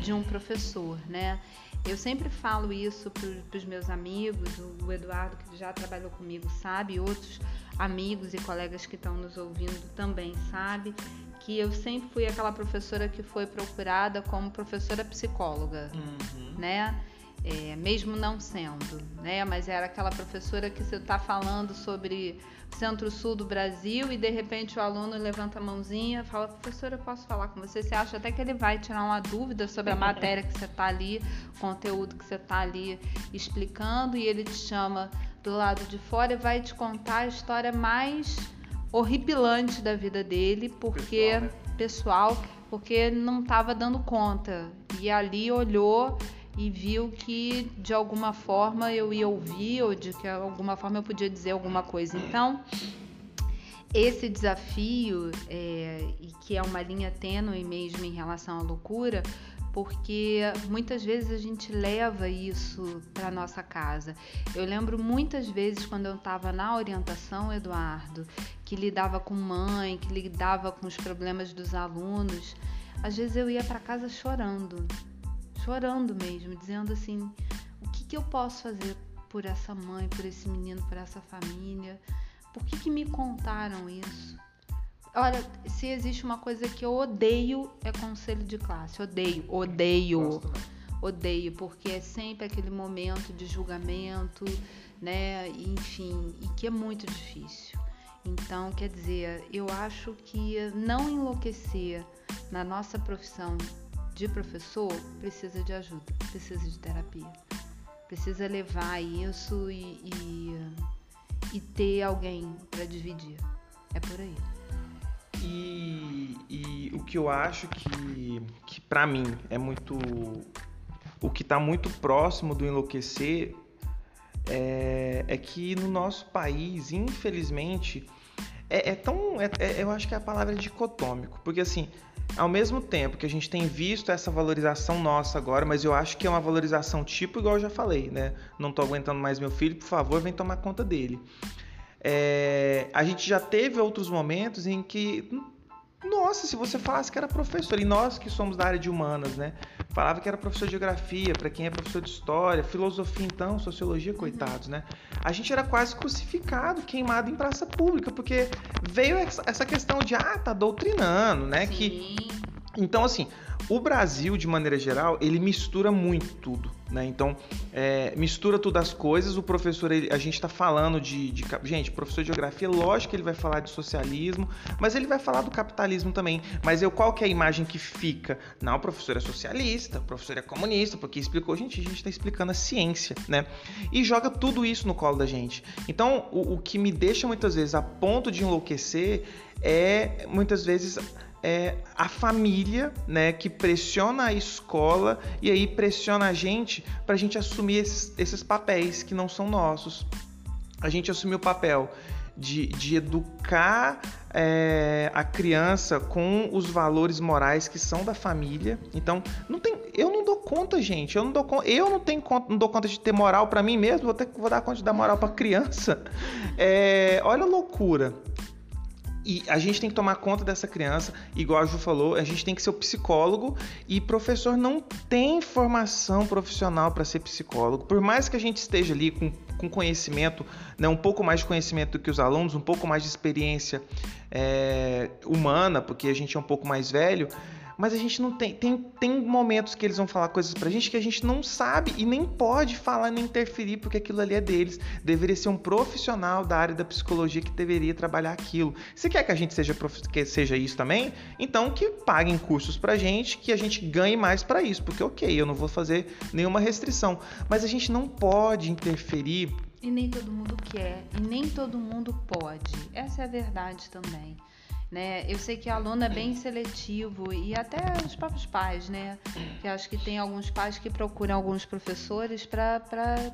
de um professor, né? Eu sempre falo isso para os meus amigos, o Eduardo que já trabalhou comigo sabe, outros amigos e colegas que estão nos ouvindo também sabe que eu sempre fui aquela professora que foi procurada como professora psicóloga, uhum. né? É, mesmo não sendo, né? Mas era aquela professora que você está falando sobre centro-sul do Brasil e de repente o aluno levanta a mãozinha, fala, professora, eu posso falar com você? Você acha até que ele vai tirar uma dúvida sobre a matéria que você está ali, o conteúdo que você está ali explicando e ele te chama do lado de fora e vai te contar a história mais horripilante da vida dele, porque pessoal, né? pessoal porque não estava dando conta. E ali olhou e viu que de alguma forma eu ia ouvir ou de que alguma forma eu podia dizer alguma coisa. Então, esse desafio, é, e que é uma linha tênue mesmo em relação à loucura, porque muitas vezes a gente leva isso para nossa casa. Eu lembro muitas vezes quando eu estava na orientação, Eduardo, que lidava com mãe, que lidava com os problemas dos alunos, às vezes eu ia para casa chorando, chorando mesmo, dizendo assim: o que, que eu posso fazer por essa mãe, por esse menino, por essa família? Por que, que me contaram isso? Olha, se existe uma coisa que eu odeio é conselho de classe. Odeio, odeio. Odeio, porque é sempre aquele momento de julgamento, né? Enfim, e que é muito difícil. Então, quer dizer, eu acho que não enlouquecer na nossa profissão de professor precisa de ajuda, precisa de terapia. Precisa levar isso e, e, e ter alguém para dividir. É por aí. E, e o que eu acho que, que para mim é muito. O que está muito próximo do enlouquecer é, é, que no nosso país, infelizmente, é, é tão. É, é, eu acho que a palavra é dicotômico, porque assim. Ao mesmo tempo que a gente tem visto essa valorização nossa agora, mas eu acho que é uma valorização tipo igual eu já falei, né? Não tô aguentando mais meu filho, por favor, vem tomar conta dele. É, a gente já teve outros momentos em que, nossa, se você falasse que era professor, e nós que somos da área de humanas, né? Falava que era professor de geografia, para quem é professor de história, filosofia então, sociologia, coitados, né? A gente era quase crucificado, queimado em praça pública, porque veio essa questão de, ah, tá doutrinando, né? Sim. Que então, assim, o Brasil, de maneira geral, ele mistura muito tudo, né? Então, é, mistura tudo as coisas. O professor, ele, a gente está falando de, de, Gente, professor de geografia, lógico que ele vai falar de socialismo, mas ele vai falar do capitalismo também. Mas eu, qual que é a imagem que fica? Não, o professor é socialista, o professor é comunista, porque explicou. Gente, a gente está explicando a ciência, né? E joga tudo isso no colo da gente. Então, o, o que me deixa muitas vezes a ponto de enlouquecer é, muitas vezes é a família, né, que pressiona a escola e aí pressiona a gente para a gente assumir esses, esses papéis que não são nossos. A gente assumir o papel de, de educar é, a criança com os valores morais que são da família. Então, não tem, eu não dou conta, gente. Eu não dou, eu não tenho conta, não dou conta de ter moral para mim mesmo. Vou, ter, vou dar conta de dar moral para criança. É, olha a loucura. E a gente tem que tomar conta dessa criança, igual a Ju falou, a gente tem que ser o psicólogo e professor não tem formação profissional para ser psicólogo. Por mais que a gente esteja ali com, com conhecimento, né, um pouco mais de conhecimento do que os alunos, um pouco mais de experiência é, humana, porque a gente é um pouco mais velho, mas a gente não tem, tem. Tem momentos que eles vão falar coisas pra gente que a gente não sabe e nem pode falar nem interferir, porque aquilo ali é deles. Deveria ser um profissional da área da psicologia que deveria trabalhar aquilo. Se quer que a gente seja, que seja isso também, então que paguem cursos pra gente, que a gente ganhe mais para isso, porque ok, eu não vou fazer nenhuma restrição. Mas a gente não pode interferir E nem todo mundo quer, e nem todo mundo pode. Essa é a verdade também. Né? Eu sei que aluno é bem seletivo e até os próprios pais, né? Que acho que tem alguns pais que procuram alguns professores para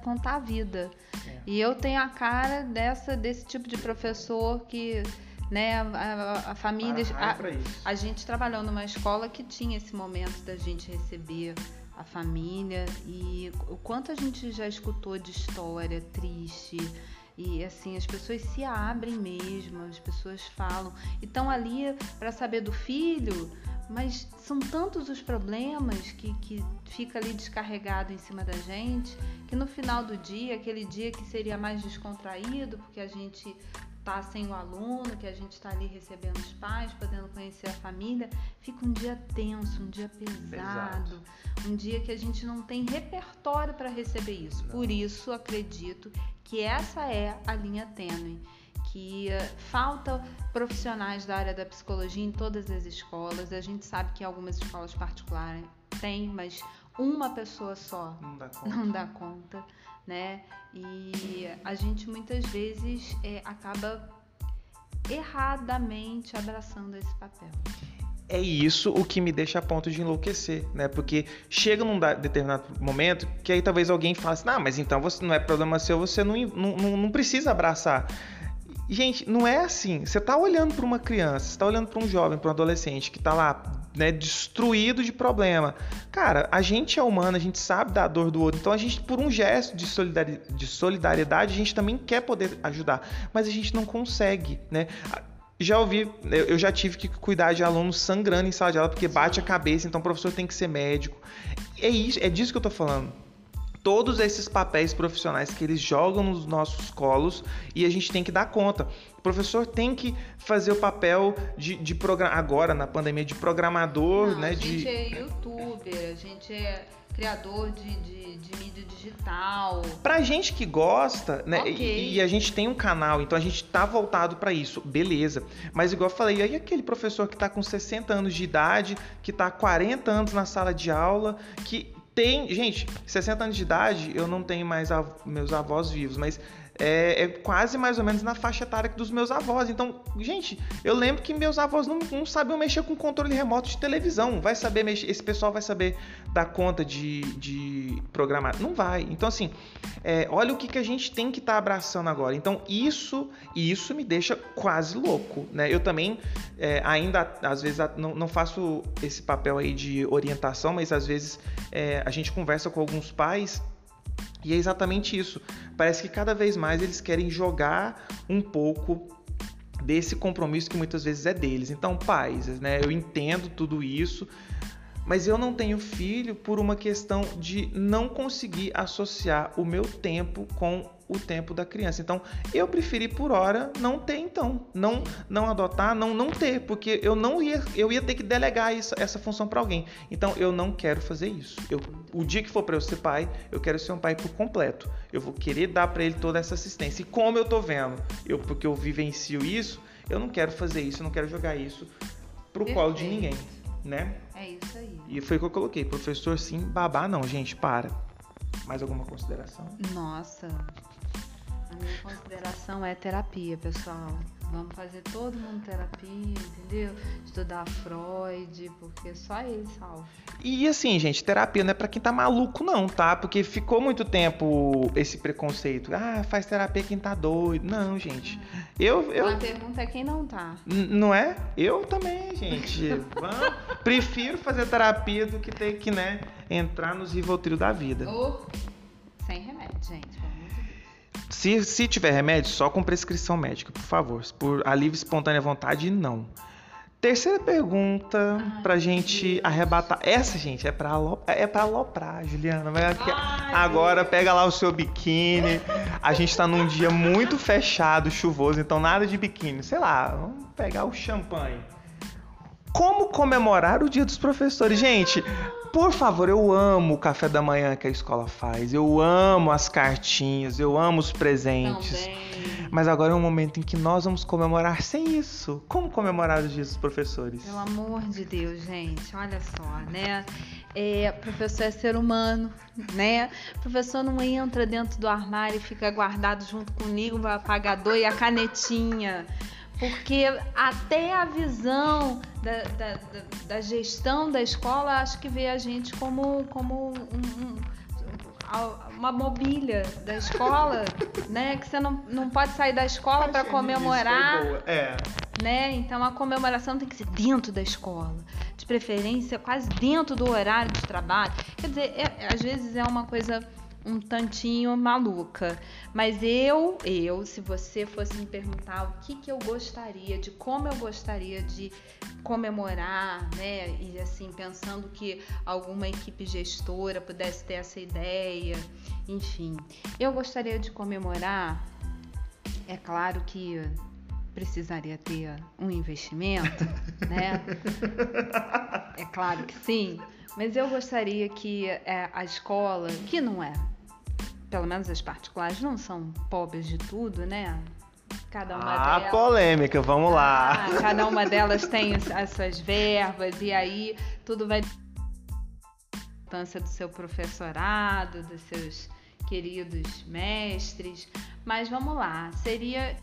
contar a vida. É. E eu tenho a cara dessa desse tipo de professor que né, a, a, a família. A, a gente trabalhou numa escola que tinha esse momento da gente receber a família e o quanto a gente já escutou de história triste e assim, as pessoas se abrem mesmo, as pessoas falam. E estão ali para saber do filho, mas são tantos os problemas que, que fica ali descarregado em cima da gente, que no final do dia, aquele dia que seria mais descontraído, porque a gente tá sem o aluno, que a gente está ali recebendo os pais, podendo conhecer a família, fica um dia tenso, um dia pesado, Exato. um dia que a gente não tem repertório para receber isso. Não. Por isso, acredito que essa é a linha tênue, que uh, falta profissionais da área da psicologia em todas as escolas. A gente sabe que algumas escolas particulares têm, mas uma pessoa só não dá conta. Não dá conta né? E a gente muitas vezes é, acaba erradamente abraçando esse papel é isso o que me deixa a ponto de enlouquecer, né? Porque chega num determinado momento que aí talvez alguém fale assim, ah, mas então você não é problema seu, você não, não, não precisa abraçar. Gente, não é assim. Você está olhando para uma criança, você está olhando para um jovem, para um adolescente que está lá, né, destruído de problema. Cara, a gente é humano, a gente sabe da dor do outro. Então a gente, por um gesto de solidariedade, de solidariedade a gente também quer poder ajudar, mas a gente não consegue, né? Já ouvi, eu já tive que cuidar de alunos sangrando em sala de aula porque bate a cabeça, então o professor tem que ser médico. É isso, é disso que eu tô falando. Todos esses papéis profissionais que eles jogam nos nossos colos e a gente tem que dar conta. O professor tem que fazer o papel de, de programa agora na pandemia de programador, Não, né? A gente de... é youtuber, a gente é criador de, de, de, mídia digital. Pra gente que gosta, né? Okay. E, e, a gente tem um canal, então a gente tá voltado para isso, beleza. Mas igual eu falei, aí aquele professor que tá com 60 anos de idade, que tá 40 anos na sala de aula, que tem. Gente, 60 anos de idade, eu não tenho mais av meus avós vivos, mas é, é, quase mais ou menos na faixa etária dos meus avós. Então, gente, eu lembro que meus avós não, não sabiam mexer com controle remoto de televisão. Vai saber mexer, esse pessoal vai saber dar conta de, de programar? Não vai. Então, assim, é, olha o que, que a gente tem que estar tá abraçando agora. Então, isso isso me deixa quase louco, né? Eu também é, ainda, às vezes, não, não, faço esse papel aí de orientação, mas às vezes é, a gente conversa com alguns pais e é exatamente isso. Parece que cada vez mais eles querem jogar um pouco desse compromisso que muitas vezes é deles. Então, pais, né? Eu entendo tudo isso, mas eu não tenho filho por uma questão de não conseguir associar o meu tempo com o tempo da criança. Então, eu preferi por hora não ter então, não não adotar, não não ter, porque eu não ia eu ia ter que delegar isso, essa função para alguém. Então, eu não quero fazer isso. Eu, o dia que for para eu ser pai, eu quero ser um pai por completo. Eu vou querer dar para ele toda essa assistência. E como eu tô vendo, eu porque eu vivencio isso, eu não quero fazer isso, eu não quero jogar isso pro Perfeito. colo de ninguém, né? É isso aí. E foi o que eu coloquei, professor sim, babá não, gente, para. Mais alguma consideração? Nossa, consideração é terapia, pessoal. Vamos fazer todo mundo terapia, entendeu? Estudar Freud, porque só ele salva. E assim, gente, terapia não é para quem tá maluco, não, tá? Porque ficou muito tempo esse preconceito. Ah, faz terapia quem tá doido. Não, gente. Eu. eu... A pergunta é quem não tá. N não é? Eu também, gente. Vamos... Prefiro fazer terapia do que ter que, né, entrar nos Rivotril da vida. Ou sem remédio, gente. Se, se tiver remédio, só com prescrição médica, por favor. Por alívio espontânea vontade, não. Terceira pergunta Ai, pra gente Deus. arrebatar. Essa, gente, é pra, aloprar, é pra aloprar, Juliana. Ai, agora Deus. pega lá o seu biquíni. A gente tá num dia muito fechado, chuvoso, então nada de biquíni. Sei lá, vamos pegar o champanhe. Como comemorar o dia dos professores? Gente, Por favor, eu amo o café da manhã que a escola faz. Eu amo as cartinhas, eu amo os presentes. Também. Mas agora é um momento em que nós vamos comemorar sem isso. Como comemorar os dias dos professores? Pelo amor de Deus, gente, olha só, né? É, professor é ser humano, né? professor não entra dentro do armário e fica guardado junto comigo o apagador e a canetinha. Porque até a visão da, da, da, da gestão da escola acho que vê a gente como, como um, um, uma mobília da escola, né? Que você não, não pode sair da escola para comemorar. É. Né? Então a comemoração tem que ser dentro da escola. De preferência, quase dentro do horário de trabalho. Quer dizer, é, às vezes é uma coisa um tantinho maluca. Mas eu, eu, se você fosse me perguntar o que, que eu gostaria, de como eu gostaria de comemorar, né? E assim, pensando que alguma equipe gestora pudesse ter essa ideia, enfim. Eu gostaria de comemorar, é claro que precisaria ter um investimento, né? É claro que sim. Mas eu gostaria que é, a escola, que não é pelo menos as particulares, não são pobres de tudo, né? Cada uma ah, delas. polêmica, vamos lá. Ah, cada uma delas tem as suas verbas, e aí tudo vai. importância do seu professorado, dos seus queridos mestres. Mas vamos lá, seria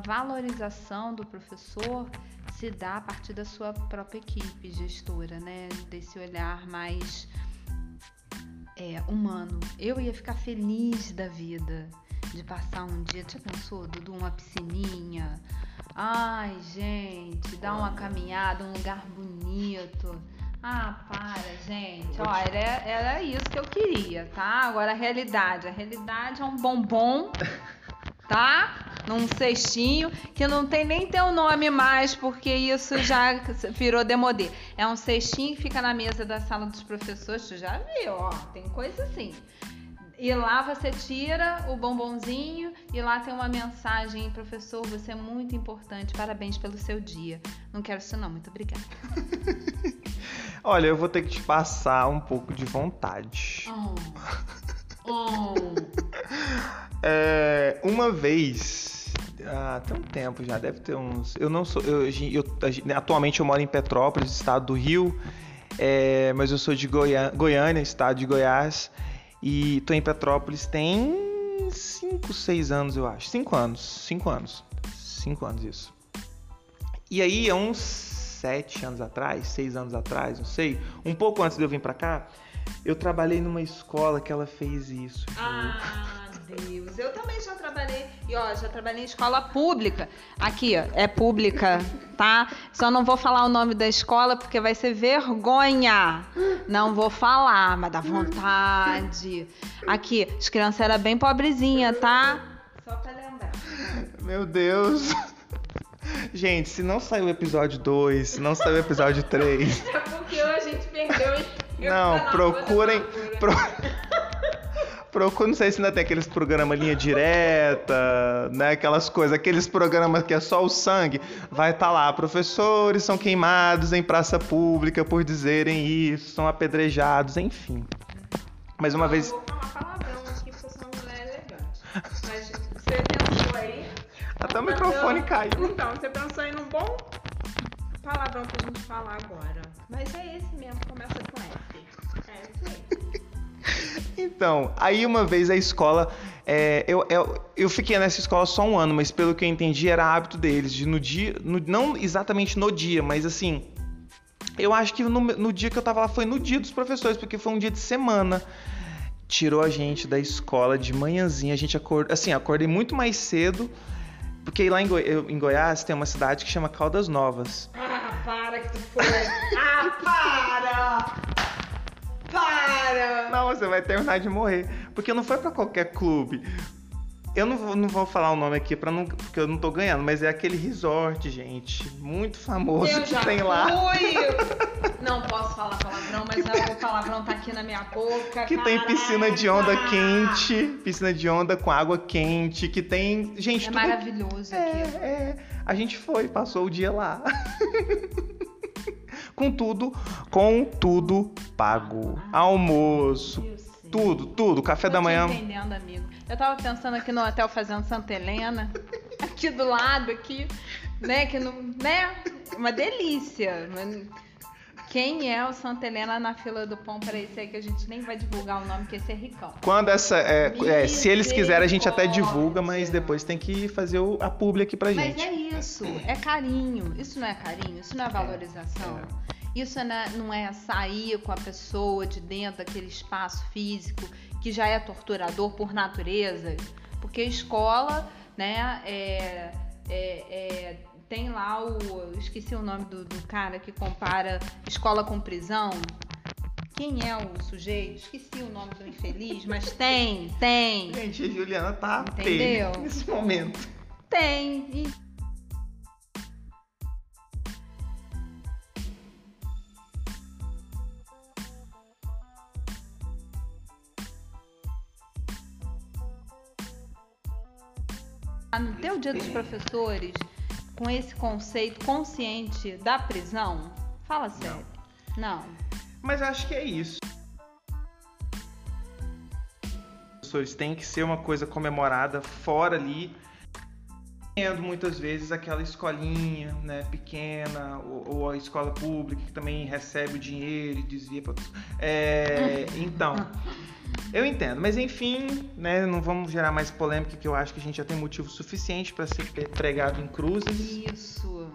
uma valorização do professor se dá a partir da sua própria equipe gestora, né? Desse olhar mais é, humano. Eu ia ficar feliz da vida de passar um dia, já pensou, Dudu, uma piscininha? Ai, gente, dar uma caminhada, um lugar bonito. Ah, para, gente. Ó, era, era isso que eu queria, tá? Agora a realidade. A realidade é um bombom, tá? Num cestinho que não tem nem teu nome mais, porque isso já virou demodê. É um cestinho que fica na mesa da sala dos professores, tu já viu, ó, tem coisa assim. E lá você tira o bombonzinho e lá tem uma mensagem, professor, você é muito importante, parabéns pelo seu dia. Não quero isso não, muito obrigada. Olha, eu vou ter que te passar um pouco de vontade. Oh. Oh. é, uma vez ah, tem um tempo já, deve ter uns. Eu não sou. Eu, eu, atualmente eu moro em Petrópolis, estado do Rio, é, mas eu sou de Goiânia, Goiânia, estado de Goiás, e tô em Petrópolis tem 5, 6 anos, eu acho. 5 anos, 5 anos. 5 anos isso. E aí, há uns 7 anos atrás, 6 anos atrás, não sei, um pouco antes de eu vir pra cá, eu trabalhei numa escola que ela fez isso. Ah. Eu também já trabalhei, e ó, já trabalhei em escola pública. Aqui, ó, é pública, tá? Só não vou falar o nome da escola porque vai ser vergonha. Não vou falar, mas dá vontade. Aqui, as crianças eram bem pobrezinhas, tá? Só pra lembrar. Meu Deus. Gente, se não saiu o episódio 2, se não saiu o episódio 3. É porque a gente perdeu. Não, procurem. Pro... Procura, não sei se ainda tem aqueles programas linha direta, né? Aquelas coisas, aqueles programas que é só o sangue. Vai estar tá lá, professores são queimados em praça pública por dizerem isso, são apedrejados, enfim. Mais uma vez. Vou falar palavrão aqui porque eu sou uma mulher elegante. Mas você pensou aí. Até o microfone caiu. Então, você pensou aí num bom palavrão pra gente falar agora. Mas é esse mesmo, começa com F. É isso aí. Então, aí uma vez a escola. É, eu, eu, eu fiquei nessa escola só um ano, mas pelo que eu entendi era hábito deles, de no dia. No, não exatamente no dia, mas assim. Eu acho que no, no dia que eu tava lá foi no dia dos professores, porque foi um dia de semana. Tirou a gente da escola de manhãzinha, a gente acordou, assim, acordei muito mais cedo, porque lá em, Goi em Goiás tem uma cidade que chama Caldas Novas. Ah, para que tu foi. ah, para! Para! Não, você vai terminar de morrer. Porque não foi para qualquer clube. Eu não vou, não vou falar o nome aqui para não, porque eu não tô ganhando, mas é aquele resort, gente, muito famoso eu que tem lá. Fui. Não posso falar palavrão, mas o palavrão tá aqui na minha boca. Que caraca. tem piscina de onda quente, piscina de onda com água quente, que tem, gente, É tudo... maravilhoso é, aqui. é. A gente foi, passou o dia lá. com tudo, com tudo pago. Almoço, tudo, tudo, café Tô da manhã. entendendo, amigo. Eu tava pensando aqui no hotel fazendo Santa Helena, aqui do lado, aqui, né? Que não, né? Uma delícia. Mas Quem é o Santa Helena na fila do pão? Peraí, esse aí que a gente nem vai divulgar o nome, porque esse é ricão. Quando essa. é, é, se eles quiserem, a gente até divulga, mas depois tem que fazer o- a publi aqui pra Mas gente. é isso, é carinho. Isso não é carinho, isso não é valorização. Isso não é, não é sair com a pessoa de dentro daquele espaço físico que já é torturador por natureza. Porque escola, né, é, é- é- tem lá o. Esqueci o nome do, do cara que compara escola com prisão. Quem é o sujeito? Esqueci o nome do infeliz, mas tem, tem. Gente, a Juliana tá Entendeu? nesse momento. Tem. E No teu dia dos professores, com esse conceito consciente da prisão, fala sério. Não. Mas acho que é isso. Professores, tem que ser uma coisa comemorada fora ali. Tendo muitas vezes aquela escolinha, né, pequena, ou, ou a escola pública que também recebe o dinheiro e desvia para é, Então, eu entendo, mas enfim, né, não vamos gerar mais polêmica, que eu acho que a gente já tem motivo suficiente para ser pregado em cruzes. Isso.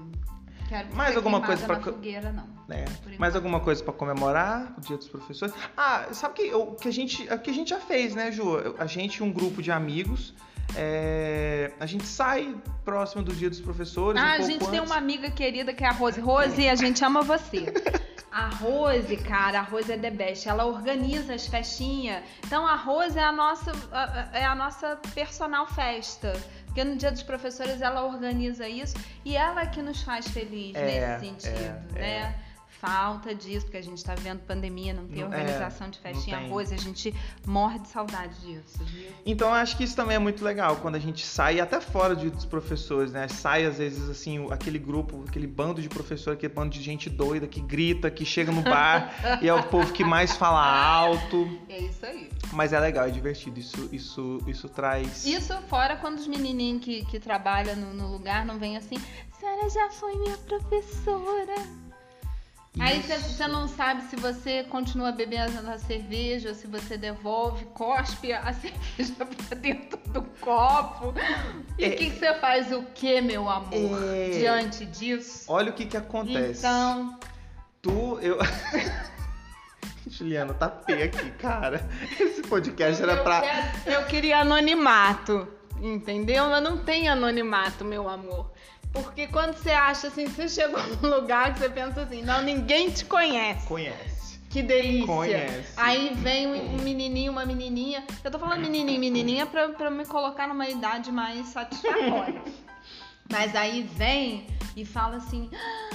Quero Mais ser alguma coisa fogueira, não. né? Mais alguma coisa para comemorar o Dia dos Professores? Ah, sabe que o que a gente, o que a gente já fez, né, Ju? A gente, um grupo de amigos, é, a gente sai próximo do Dia dos Professores. Ah, um a gente tem antes. uma amiga querida que é a Rose. Rose, a gente ama você. A Rose, cara, a Rose é the best. Ela organiza as festinhas. Então a Rose é a nossa, é a nossa personal festa. Porque no Dia dos Professores ela organiza isso e ela é que nos faz feliz É, nesse sentido, é, né? Falta disso, porque a gente tá vendo pandemia, não tem Não- organização de não festinha. tem. A Rose, a gente morre de saudade disso, viu? Então eu acho que isso também é muito legal, quando a gente sai até fora Dia dos Professores, né? Sai às vezes assim, aquele grupo, aquele bando de professor, aquele bando de gente doida que grita, que chega no bar e é o povo que mais fala alto. É isso aí. Mas é legal, é divertido. Isso, isso, isso traz. Isso fora quando os menininhos que, que trabalham no, no lugar não vêm assim, senhora já foi minha professora. Aí você não sabe se você continua bebendo a cerveja, se você devolve, cospe a cerveja pra dentro do copo. E o É. que, que você faz o que, meu amor, É. diante disso? Olha o que que acontece. Então, Tu, eu. Juliana, tá feia aqui, cara. Esse podcast era eu, pra. quero- eu queria anonimato, entendeu? Mas não tem anonimato, meu amor. Porque quando você acha assim, você chegou num lugar que você pensa assim, não, ninguém te conhece. Conhece. Que delícia. Conhece. Aí vem um menininho, uma menininha. Eu tô falando menininho, menininha pra, pra me colocar numa idade mais satisfatória. Mas aí vem e fala assim: "Ah,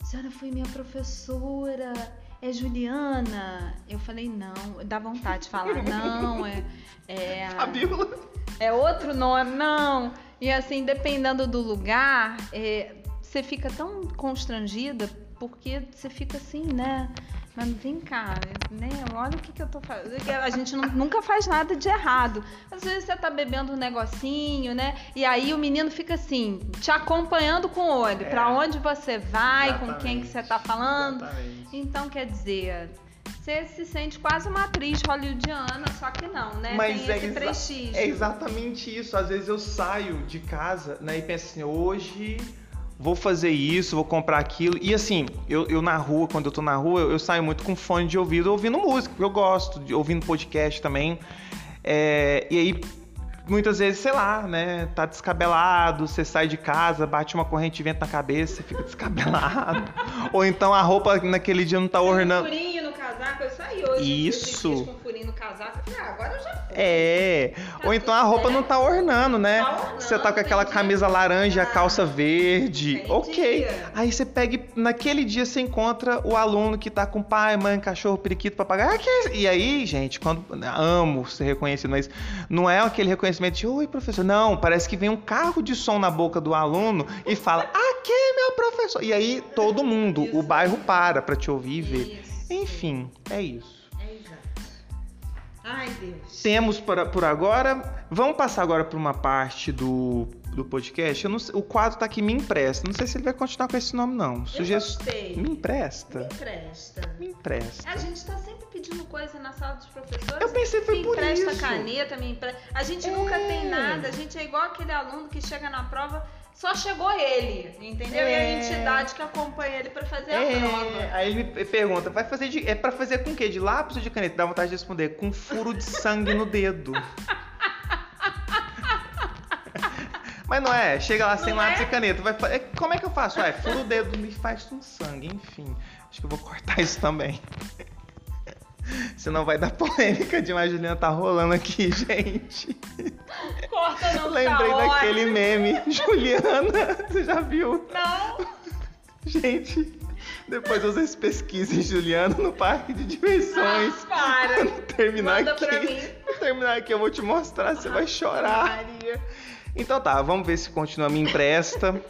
a senhora foi minha professora, é Juliana. Eu falei, não, dá vontade de falar, não, é. É, a- Fabiola. é outro nome, não. E assim, dependendo do lugar, é, você fica tão constrangida porque você fica assim, né? Mas vem cá, né? Olha o que, que eu tô fazendo. A gente nu- nunca faz nada de errado. Às vezes você tá bebendo um negocinho, né? E aí o menino fica assim, te acompanhando com o olho. É. Pra onde você vai, com quem que você tá falando. Exatamente. Então, quer dizer, você se sente quase uma atriz hollywoodiana, só que não, né? Mas Tem é, esse prestígio. é exatamente isso. Às vezes eu saio de casa né, e penso assim, hoje vou fazer isso, vou comprar aquilo. E assim, eu, eu na rua, quando eu tô na rua, eu, eu saio muito com fone de ouvido ouvindo música, porque eu gosto, de ouvindo podcast também. É, e aí, muitas vezes, sei lá, né? Tá descabelado, você sai de casa, bate uma corrente de vento na cabeça, fica descabelado. Ou então a roupa naquele dia não tá ornando. Casaco, eu saí hoje. Isso. Com furinho no casaco, falei, ah, agora eu já fui. É. Tá Ou então a roupa tudo não tá ornando, né? Tá ornando, Você tá com aquela camisa dia. laranja Ah, calça verde. ok. Aí você pega e naquele dia você encontra o aluno que tá com pai, mãe, cachorro, periquito, papagaio. Ah, que é? E aí, gente, quando. Amo ser reconhecido, mas não é aquele reconhecimento de oi, professor. Não, parece que vem um carro de som na boca do aluno e fala, aqui, meu professor. E aí todo mundo, o Isso. bairro para pra te ouvir e ver. Isso. Enfim, é isso. É exato. Ai, Deus. Temos por, por agora. Vamos passar agora para uma parte do, do podcast. Eu não o quadro tá aqui, me empresta. Não sei se ele vai continuar com esse nome, não. Sugestão. gostei. Me empresta? Me empresta. Me empresta. A gente tá sempre pedindo coisa na sala dos professores. Eu pensei que foi me por empresta isso. caneta, me empresta. A gente É. nunca tem nada. A gente é igual aquele aluno que chega na prova, só chegou ele, entendeu? E a É. entidade que acompanha ele pra fazer a prova. É, aí ele me pergunta, vai fazer de, é para fazer com o quê? De lápis ou de caneta? Dá vontade de responder, com furo de sangue no dedo. Mas não é, chega lá sem Não lápis é? e caneta. Vai, é, como é que eu faço? Ah, é, furo o dedo e faz com sangue, enfim. Acho que eu vou cortar isso também. Senão vai dar polêmica demais. Juliana tá rolando aqui, gente. Corta não, Lembrei tá daquele ótimo. meme. Juliana, você já viu? Não. Gente, depois vocês pesquisem Juliana no parque de diversões. Ah, para. Quando terminar Manda aqui. pra mim. Terminar aqui, eu vou te mostrar, você vai chorar. Maria. Então tá, vamos ver se continua me empresta.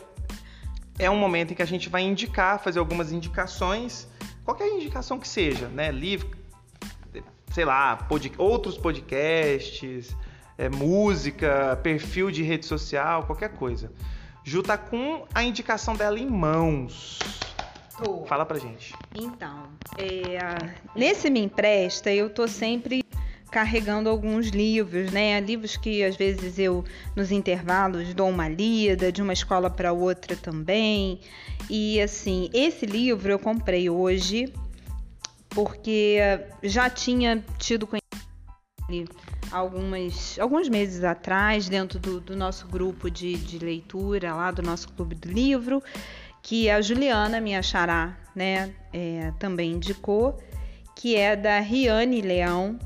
É um momento em que a gente vai indicar, fazer algumas indicações, qualquer indicação que seja, né? Livro, sei lá, pod- outros podcasts, é, música, perfil de rede social, qualquer coisa. Ju tá com a indicação dela em mãos. Tô. Fala pra gente. Então, é, nesse Me Empresta, eu tô sempre carregando alguns livros, né? Livros que às vezes eu, nos intervalos, dou uma lida, de uma escola para outra também. E assim, esse livro eu comprei hoje, porque já tinha tido conhecimento algumas, alguns meses atrás, dentro do, do nosso grupo de, de leitura, lá do nosso clube do livro, que a Juliana, minha xará, né, é, também indicou, que é da Riane Leão,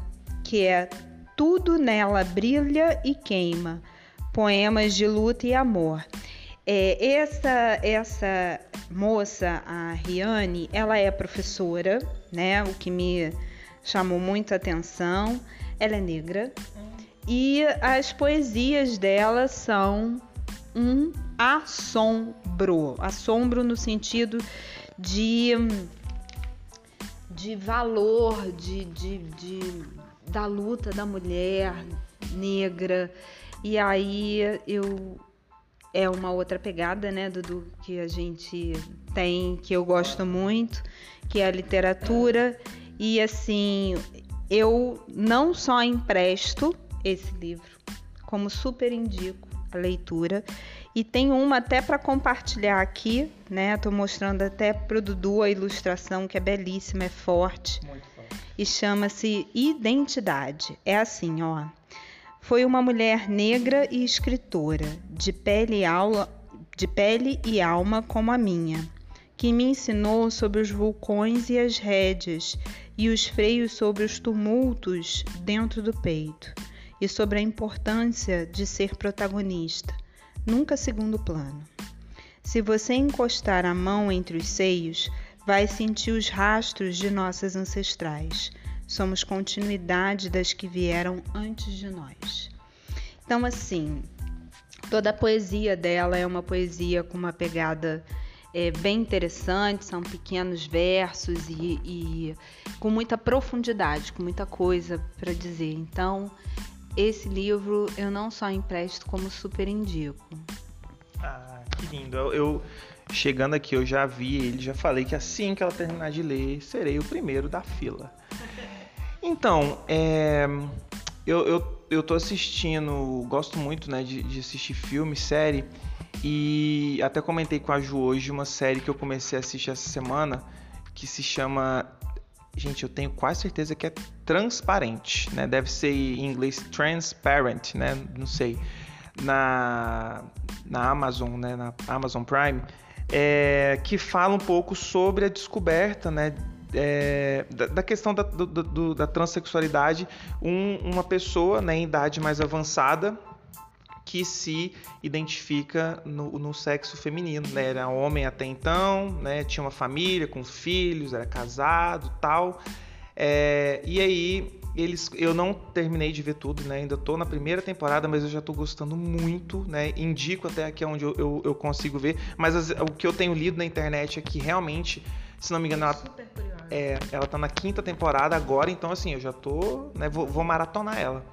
que é Tudo Nela Brilha e Queima, Poemas de Luta e Amor. É, essa, essa moça, a Riane, ela é professora, né, o que me chamou muita atenção. Ela é negra e as poesias dela são um assombro. Assombro no sentido de, de valor, de, de, de, da luta da mulher negra. E aí eu. É uma outra pegada, né, Dudu, que a gente tem, que eu gosto muito, que é a literatura. E assim, eu não só empresto esse livro, como super indico a leitura. E tem uma até para compartilhar aqui, né? Tô mostrando até pro Dudu a ilustração, que é belíssima, é forte. Muito bom. E chama-se Identidade. É assim, ó. Foi uma mulher negra e escritora, de pele e, aula, de pele e alma como a minha, que me ensinou sobre os vulcões e as rédeas e os freios sobre os tumultos dentro do peito, e sobre a importância de ser protagonista, nunca segundo plano. Se você encostar a mão entre os seios, vai sentir os rastros de nossas ancestrais. Somos continuidade das que vieram antes de nós. Então, assim, toda a poesia dela é uma poesia com uma pegada é, bem interessante, são pequenos versos e, e com muita profundidade, com muita coisa para dizer. Então, esse livro eu não só empresto, como super indico. Ah, que lindo. Eu, eu- chegando aqui, eu já vi ele, já falei que assim que ela terminar de ler, serei o primeiro da fila. Então, é, Eu, eu, eu tô assistindo, gosto muito, né, de, de assistir filme, série. E até comentei com a Ju hoje uma série que eu comecei a assistir essa semana que se chama. Gente, eu tenho quase certeza que é transparente, né? Deve ser em inglês transparent, né? Não sei. Na, na Amazon, né? Na Amazon Prime, é, que fala um pouco sobre a descoberta, né? É, da, da, questão da, do, do, da transexualidade, um, uma pessoa né, em idade mais avançada que se identifica no, no, sexo feminino, né? Era homem até então, né? Tinha uma família com filhos, era casado, tal. É, e aí eles, eu não terminei de ver tudo, né? Ainda tô na primeira temporada, mas eu já tô gostando muito, né? Indico até aqui onde eu, eu, eu consigo ver. Mas as, o que eu tenho lido na internet é que realmente, se não me engano, ela, é, ela tá na quinta temporada agora, então assim, eu já tô, né? Vou, vou maratonar ela.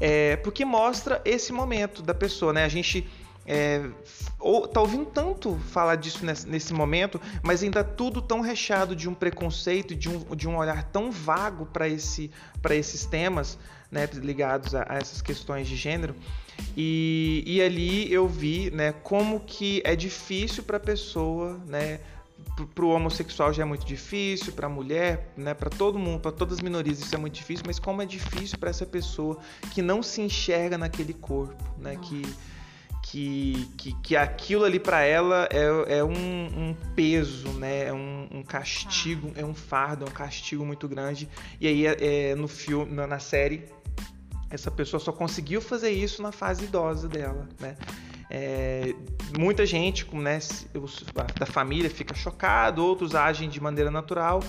É, porque mostra esse momento da pessoa, né? A gente é, ou, tá ouvindo tanto falar disso nesse, nesse, momento, mas ainda tudo tão recheado de um preconceito, de um, de um olhar tão vago para esse, esses temas, né, ligados a, a, essas questões de gênero. E, e ali eu vi né, como que é difícil para a pessoa né, para o homossexual já é muito difícil, para a mulher, né, para todo mundo, para todas as minorias isso é muito difícil, mas como é difícil para essa pessoa que não se enxerga naquele corpo, né, que, que, que, que aquilo ali para ela é, é um, um, peso, né, é um, um, castigo, é um fardo, é um castigo muito grande. E aí é, é no filme, na, na série, essa pessoa só conseguiu fazer isso na fase idosa dela, né? É, muita gente né, da família fica chocado, outros agem de maneira natural.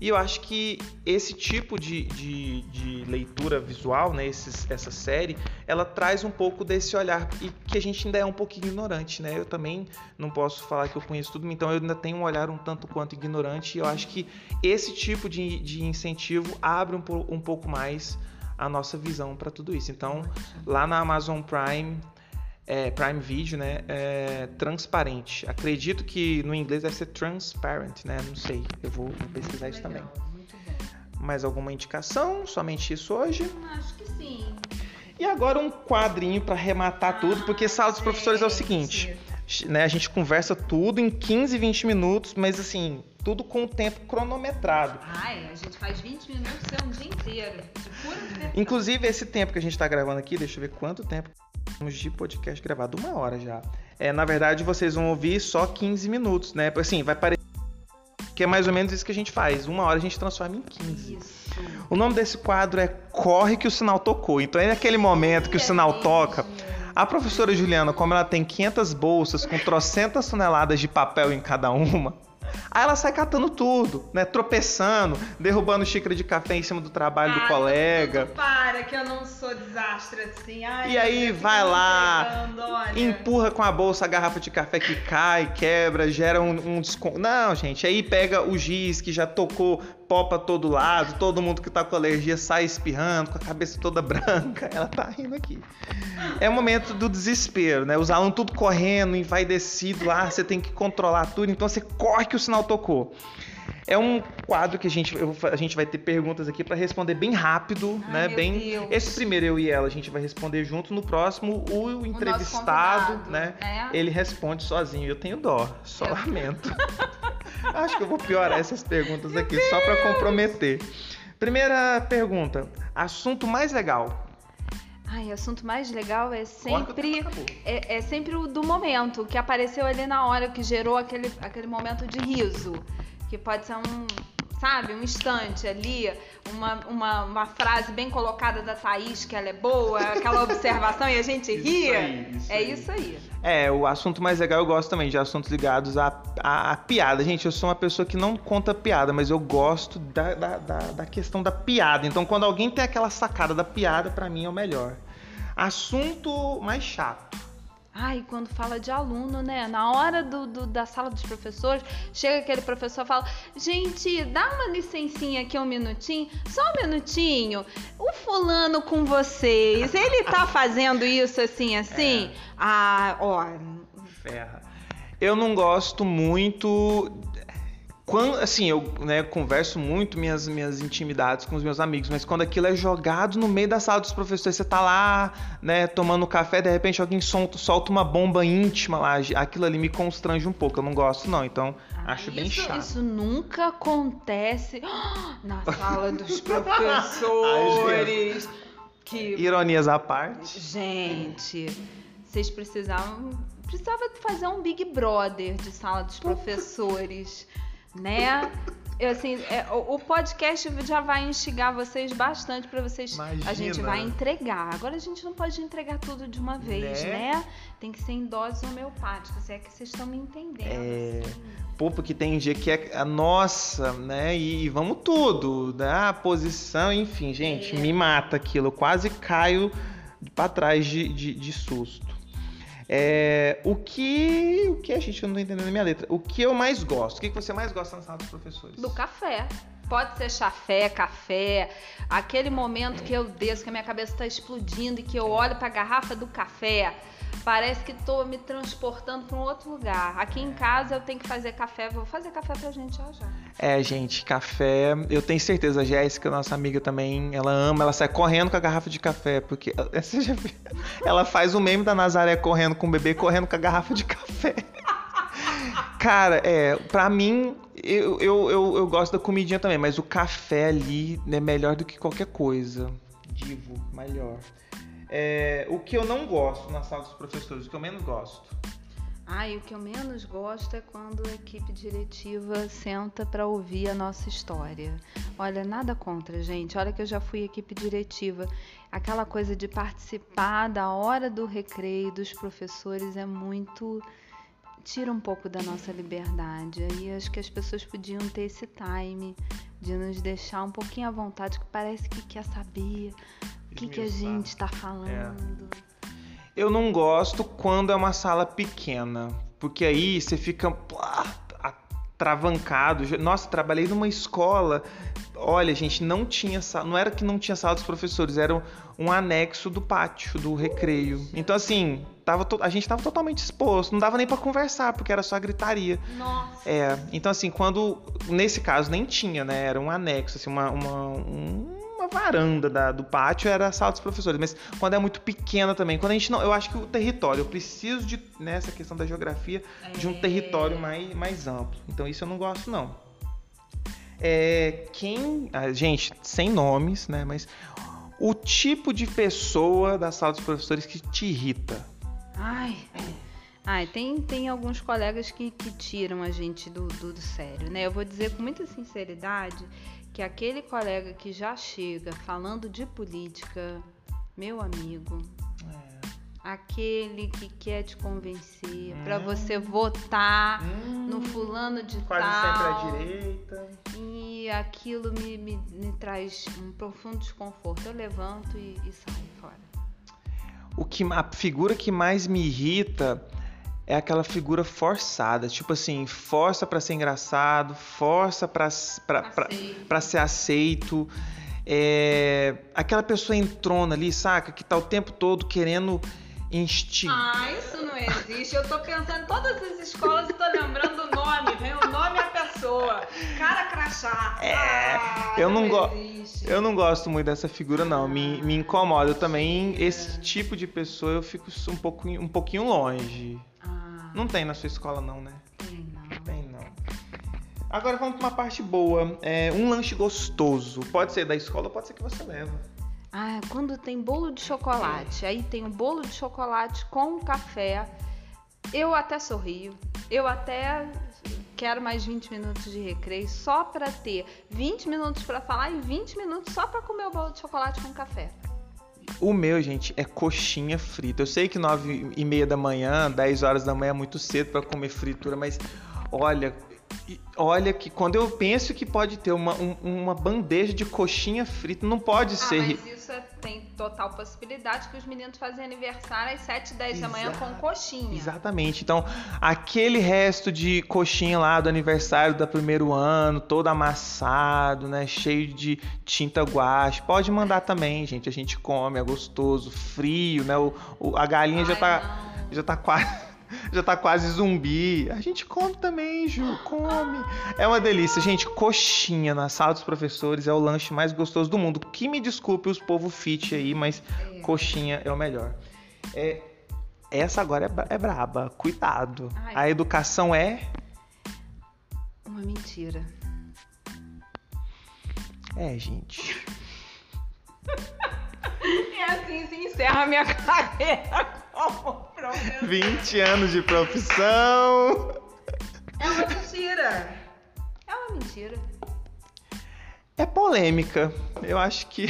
E eu acho que esse tipo de, de, de leitura visual, né, esses, essa série, ela traz um pouco desse olhar e que a gente ainda é um pouquinho ignorante, né? Eu também não posso falar que eu conheço tudo, então eu ainda tenho um olhar um tanto quanto ignorante. E eu acho que esse tipo de, de incentivo abre um, um pouco mais a nossa visão para tudo isso. Então, lá na Amazon Prime é, Prime Video, né? É, transparente. Acredito que no inglês deve ser transparent, né? Não sei. Eu vou, pesquisar muito isso legal, também. Mais alguma indicação? Somente isso hoje? Acho que sim. E agora um quadrinho para arrematar ah, tudo, porque sala dos professores é o seguinte. Né, a gente conversa tudo em 15, 20 minutos, mas assim, tudo com o tempo cronometrado. Ai, a gente faz 20 minutos, é um dia inteiro. De pura Inclusive, esse tempo que a gente está gravando aqui, deixa eu ver quanto tempo de podcast gravado, uma hora já. É, na verdade, vocês vão ouvir só 15 minutos, né? Assim, vai parecer que é mais ou menos isso que a gente faz. Uma hora a gente transforma em 15. Isso. O nome desse quadro é Corre que o sinal tocou. Então é naquele momento que o sinal toca. A professora Juliana, como ela tem 500 bolsas com trocentas toneladas de papel em cada uma, Aí ela sai catando tudo, né? Tropeçando, derrubando xícara de café em cima do trabalho do colega. Para, que eu não sou desastre assim. Ai, e aí vai lá, empurra com a bolsa a garrafa de café que cai, quebra, gera um, um desconto. Não, gente, aí pega o giz que já tocou pó pra todo lado, todo mundo que tá com alergia sai espirrando, com a cabeça toda branca. Ela tá rindo aqui. É o momento do desespero, né? Os alunos tudo correndo, envaidecido lá, você tem que controlar tudo, então você corre que o sinal tocou. É um quadro que a gente, eu, a gente vai ter perguntas aqui para responder bem rápido, Ai, né? Bem. Deus. Esse primeiro eu e ela a gente vai responder junto. No próximo o entrevistado, o né? É? Ele responde sozinho. Eu tenho dó, só eu... lamento. Acho que eu vou piorar essas perguntas aqui só para comprometer. Primeira pergunta: assunto mais legal? Ai, assunto mais legal é sempre é, é, sempre o do momento que apareceu ali na hora que gerou aquele, aquele momento de riso, que pode ser um sabe? Um instante ali, uma, uma, uma frase bem colocada da Thaís, que ela é boa, aquela observação e a gente ria. Aí, isso é aí. isso aí. É, o assunto mais legal eu gosto também de assuntos ligados à, à, à, piada. Gente, eu sou uma pessoa que não conta piada, mas eu gosto da, da, da, da questão da piada. Então, quando alguém tem aquela sacada da piada, para mim é o melhor. Assunto mais chato Ai, quando fala de aluno, né? Na hora do, do, da sala dos professores, chega aquele professor e fala: Gente, dá uma licencinha aqui um minutinho, só um minutinho. O fulano com vocês, ele tá fazendo isso assim, assim? É. Ah, ó. Ferra. Eu não gosto muito quando, assim, eu né, converso muito minhas, minhas intimidades com os meus amigos, mas quando aquilo é jogado no meio da sala dos professores, você tá lá, né, tomando café, de repente alguém solta, solta uma bomba íntima lá, aquilo ali me constrange um pouco, eu não gosto não, então ah, acho isso, bem chato. Isso nunca acontece na sala dos professores. Que... Ironias à parte. Gente, vocês precisavam precisava fazer um Big Brother de sala dos professores né? Eu, assim, é, o, podcast já vai instigar vocês bastante para vocês. Imagina. A gente vai entregar. Agora a gente não pode entregar tudo de uma vez, né? né? Tem que ser em doses homeopáticas. É que vocês estão me entendendo. É. Assim. Pô, porque tem dia que é a nossa, né? E, vamos tudo, né? A posição, enfim, gente, é. me mata aquilo. Eu quase caio para trás de, de, de susto. É, o que. O que a gente não tá entendendo na minha letra? O que eu mais gosto? O que você mais gosta na sala dos professores? Do café. Pode ser chafé, café, aquele momento que eu desço, que a minha cabeça está explodindo e que eu olho para a garrafa do café Parece que tô me transportando para um outro lugar. Aqui em casa eu tenho que fazer café, vou fazer café pra gente já já. É, gente, café, eu tenho certeza, a Jéssica, nossa amiga também, ela ama, ela sai correndo com a garrafa de café, porque você já viu? Ela faz o meme da Nazaré correndo com o bebê, correndo com a garrafa de café. Cara, é, pra mim, eu, eu, eu, eu, gosto da comidinha também, mas o café ali é melhor do que qualquer coisa. Divo, melhor. É, o que eu não gosto na sala dos professores, o que eu menos gosto? Ah, e o que eu menos gosto é quando a equipe diretiva senta para ouvir a nossa história. Olha, nada contra, gente. Olha que eu já fui equipe diretiva. Aquela coisa de participar da hora do recreio dos professores é muito tira um pouco da nossa liberdade. E acho que as pessoas podiam ter esse time de nos deixar um pouquinho à vontade, que parece que quer saber o que, que a gente está falando. É. Eu não gosto quando é uma sala pequena, porque aí você fica travancado. Nossa, trabalhei numa escola. Olha, gente, não tinha sala. Não era que não tinha sala dos professores, era um anexo do pátio, do recreio. Então, assim, tava to... a gente tava totalmente exposto. Não dava nem para conversar, porque era só gritaria. Nossa. É. Então, assim, quando. Nesse caso, nem tinha, né? Era um anexo, assim, uma. uma um uma varanda da, do pátio era a sala dos professores, mas quando é muito pequena também, quando a gente não, eu acho que o território, eu preciso de nessa questão da geografia é... de um é. território mais, mais amplo. Então isso eu não gosto não. É, quem, a gente, sem nomes, né, mas o tipo de pessoa da sala dos professores que te irrita. Ai, Ai, tem, tem alguns colegas que, que tiram a gente do, do, do sério, né? Eu vou dizer com muita sinceridade que aquele colega que já chega falando de política, meu amigo, é. aquele que quer te convencer hum. para você votar hum. no fulano de Quase tal. sempre à direita. E aquilo me, me, me, traz um profundo desconforto. Eu levanto e, e saio fora. O que, a figura que mais me irrita é aquela figura forçada, tipo assim, força para ser engraçado, força para ser aceito. É, aquela pessoa entrona ali, saca? Que tá o tempo todo querendo instigar. Ah, isso não existe. Eu tô pensando em todas as escolas e tô lembrando o nome, vem o nome e a pessoa. Cara crachá. É, ah, eu não, não gosto. Eu não gosto muito dessa figura, não. Me, me incomoda. Eu também, esse tipo de pessoa, eu fico um, pouco, um pouquinho longe. Não tem na sua escola, não, né? Tem não. Tem não. Agora vamos para uma parte boa. É, um lanche gostoso. Pode ser da escola, pode ser que você leva. Ah, quando tem bolo de chocolate, aí tem o bolo de chocolate com café. Eu até sorrio. Eu até quero mais 20 minutos de recreio só para ter 20 minutos para falar e 20 minutos só para comer o bolo de chocolate com café. O meu, gente, é coxinha frita. Eu sei que 9 e meia da manhã, 10 horas da manhã é muito cedo para comer fritura, mas olha, olha que quando eu penso que pode ter uma, um, uma bandeja de coxinha frita, não pode ah, ser. Mas isso tem total possibilidade que os meninos fazem aniversário às 7, 10 Exa da manhã com coxinha. Exatamente. Então, aquele resto de coxinha lá do aniversário do primeiro ano, todo amassado, né? Cheio de tinta guache. Pode mandar também, gente. A gente come, é gostoso, frio, né? O, o a galinha Ai, já tá. Não. Já tá quase já tá quase zumbi. A gente come também, Ju, come. É uma delícia. Gente, coxinha na sala dos professores é o lanche mais gostoso do mundo. Que me desculpe os povo fit aí, mas é. coxinha é o melhor. É, essa agora é, é braba. Cuidado. Ai. A educação é. Uma mentira. É, gente. E assim se encerra a minha carreira como professor. 20 anos de profissão. É uma mentira. É uma mentira. É polêmica. Eu acho que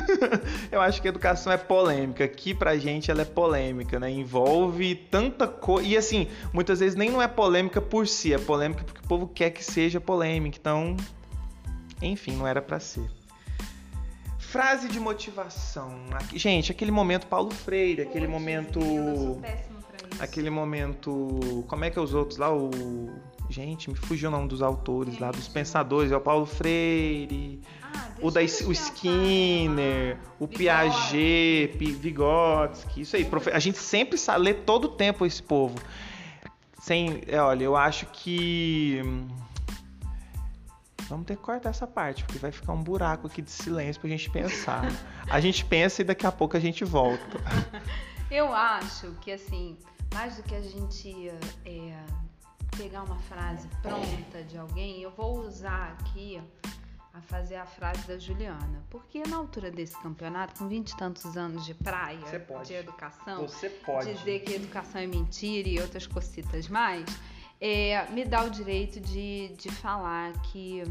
eu acho que a educação é polêmica. Aqui pra gente ela é polêmica, né? Envolve tanta coisa e assim, muitas vezes nem não é polêmica por si, é polêmica porque o povo quer que seja polêmica. Então, enfim, não era para ser. Frase de motivação. Gente, aquele momento Paulo Freire, aquele momento. Pra isso. Aquele momento. Como é que é os outros lá? O. Gente, me fugiu o nome dos autores lá, dos pensadores. É o Paulo Freire, ah, o, da, o Skinner, o Piaget, Vygotsky. Isso aí. A gente sempre lê todo o tempo esse povo. Sem, é, olha, eu acho que Vamos ter que cortar essa parte, porque vai ficar um buraco aqui de silêncio pra gente pensar. a gente pensa e daqui a pouco a gente volta. Eu acho que, assim, mais do que a gente é, pegar uma frase pronta de alguém, eu vou usar aqui a fazer a frase da Juliana. Porque na altura desse campeonato, com vinte e tantos anos de praia, de educação, dizer que educação é mentira e outras cocitas mais é, me dá o direito de, de falar que,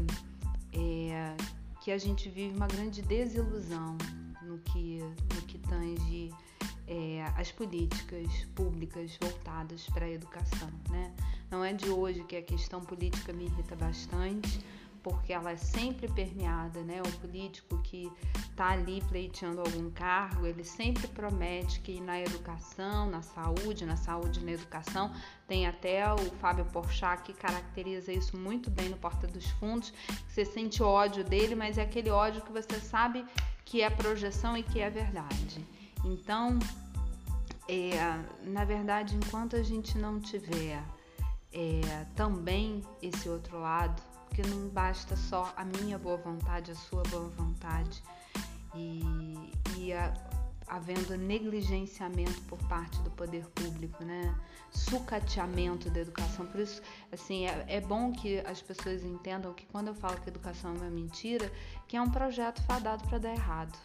é, que a gente vive uma grande desilusão no que, no que tange é, as políticas públicas voltadas para a educação. Né? Não é de hoje que a questão política me irrita bastante porque ela é sempre permeada, né? O político que está ali pleiteando algum cargo, ele sempre promete que na educação, na saúde, na saúde e na educação, tem até o Fábio Porchat que caracteriza isso muito bem no Porta dos Fundos, você sente ódio dele, mas é aquele ódio que você sabe que é projeção e que é verdade. Então, é, na verdade, enquanto a gente não tiver é, também esse outro lado, porque não basta só a minha boa vontade, a sua boa vontade e, e a, havendo negligenciamento por parte do poder público, né? Sucateamento da educação. Por isso, assim, é, é bom que as pessoas entendam que quando eu falo que educação é uma mentira, que é um projeto fadado para dar errado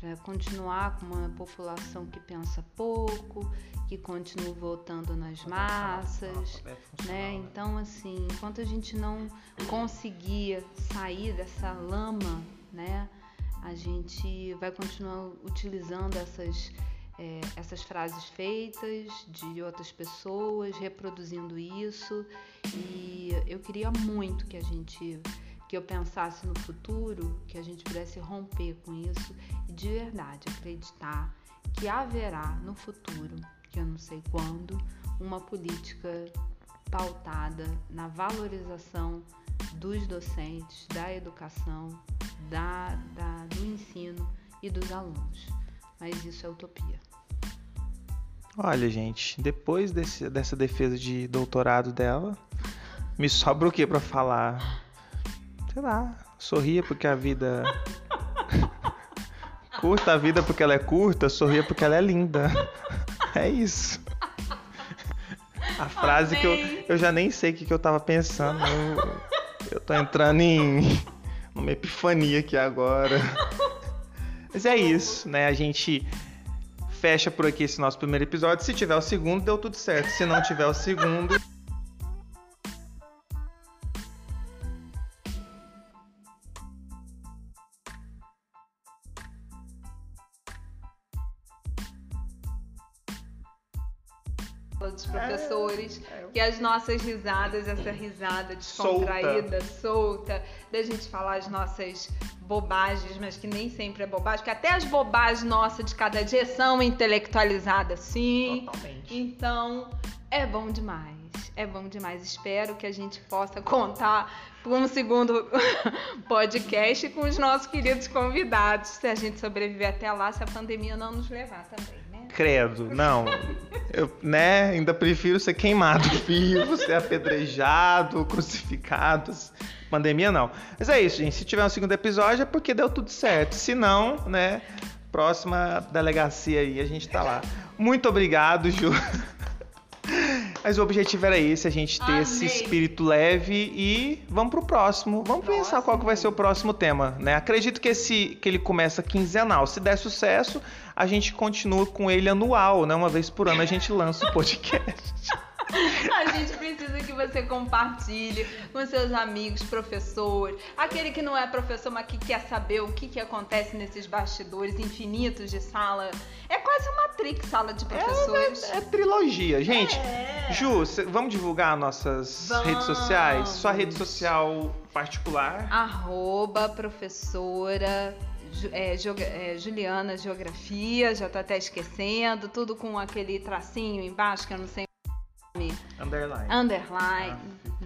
para continuar com uma população que pensa pouco, que continua votando nas massas, né? Então, assim, enquanto a gente não conseguir sair dessa lama, né, a gente vai continuar utilizando essas é, essas frases feitas de outras pessoas, reproduzindo isso. E eu queria muito que a gente que eu pensasse no futuro, que a gente pudesse romper com isso e de verdade acreditar que haverá no futuro, que eu não sei quando, uma política pautada na valorização dos docentes, da educação, da, da, do ensino e dos alunos. Mas isso é utopia. Olha, gente, depois desse, dessa defesa de doutorado dela, me sobra o que para falar? Sei lá, sorria porque a vida. curta a vida porque ela é curta, sorria porque ela é linda. É isso. A frase Amém. que eu, eu já nem sei o que, que eu tava pensando. Eu, eu tô entrando em uma epifania aqui agora. Mas é isso, né? A gente fecha por aqui esse nosso primeiro episódio. Se tiver o segundo, deu tudo certo. Se não tiver o segundo. Professores, é, que as nossas risadas, essa risada descontraída, solta. solta, da gente falar as nossas bobagens, mas que nem sempre é bobagem, que até as bobagens nossas de cada dia são intelectualizadas, sim. Totalmente. Então, é bom demais. É bom demais. Espero que a gente possa contar com um segundo podcast com os nossos queridos convidados, se a gente sobreviver até lá, se a pandemia não nos levar também. Credo, não. Eu, né, ainda prefiro ser queimado vivo, ser apedrejado, crucificado. Pandemia não. Mas é isso, gente. Se tiver um segundo episódio é porque deu tudo certo. Se não, né, próxima delegacia aí, a gente tá lá. Muito obrigado, Ju. Mas o objetivo era esse, a gente ter Amei. esse espírito leve e vamos pro próximo. Vamos pensar qual que vai ser o próximo tema, né? Acredito que esse que ele começa quinzenal. Se der sucesso, a gente continua com ele anual, né? Uma vez por ano a gente lança o podcast. A gente precisa que você compartilhe com seus amigos, professores, aquele que não é professor, mas que quer saber o que, que acontece nesses bastidores infinitos de sala. É quase uma trick sala de professores. É, é, é trilogia. Gente, é. Ju, vamos divulgar nossas vamos. redes sociais? Sua rede social particular? Arroba professora é, é, Juliana Geografia, já tô até esquecendo, tudo com aquele tracinho embaixo que eu não sei Underline. Underline. Ah.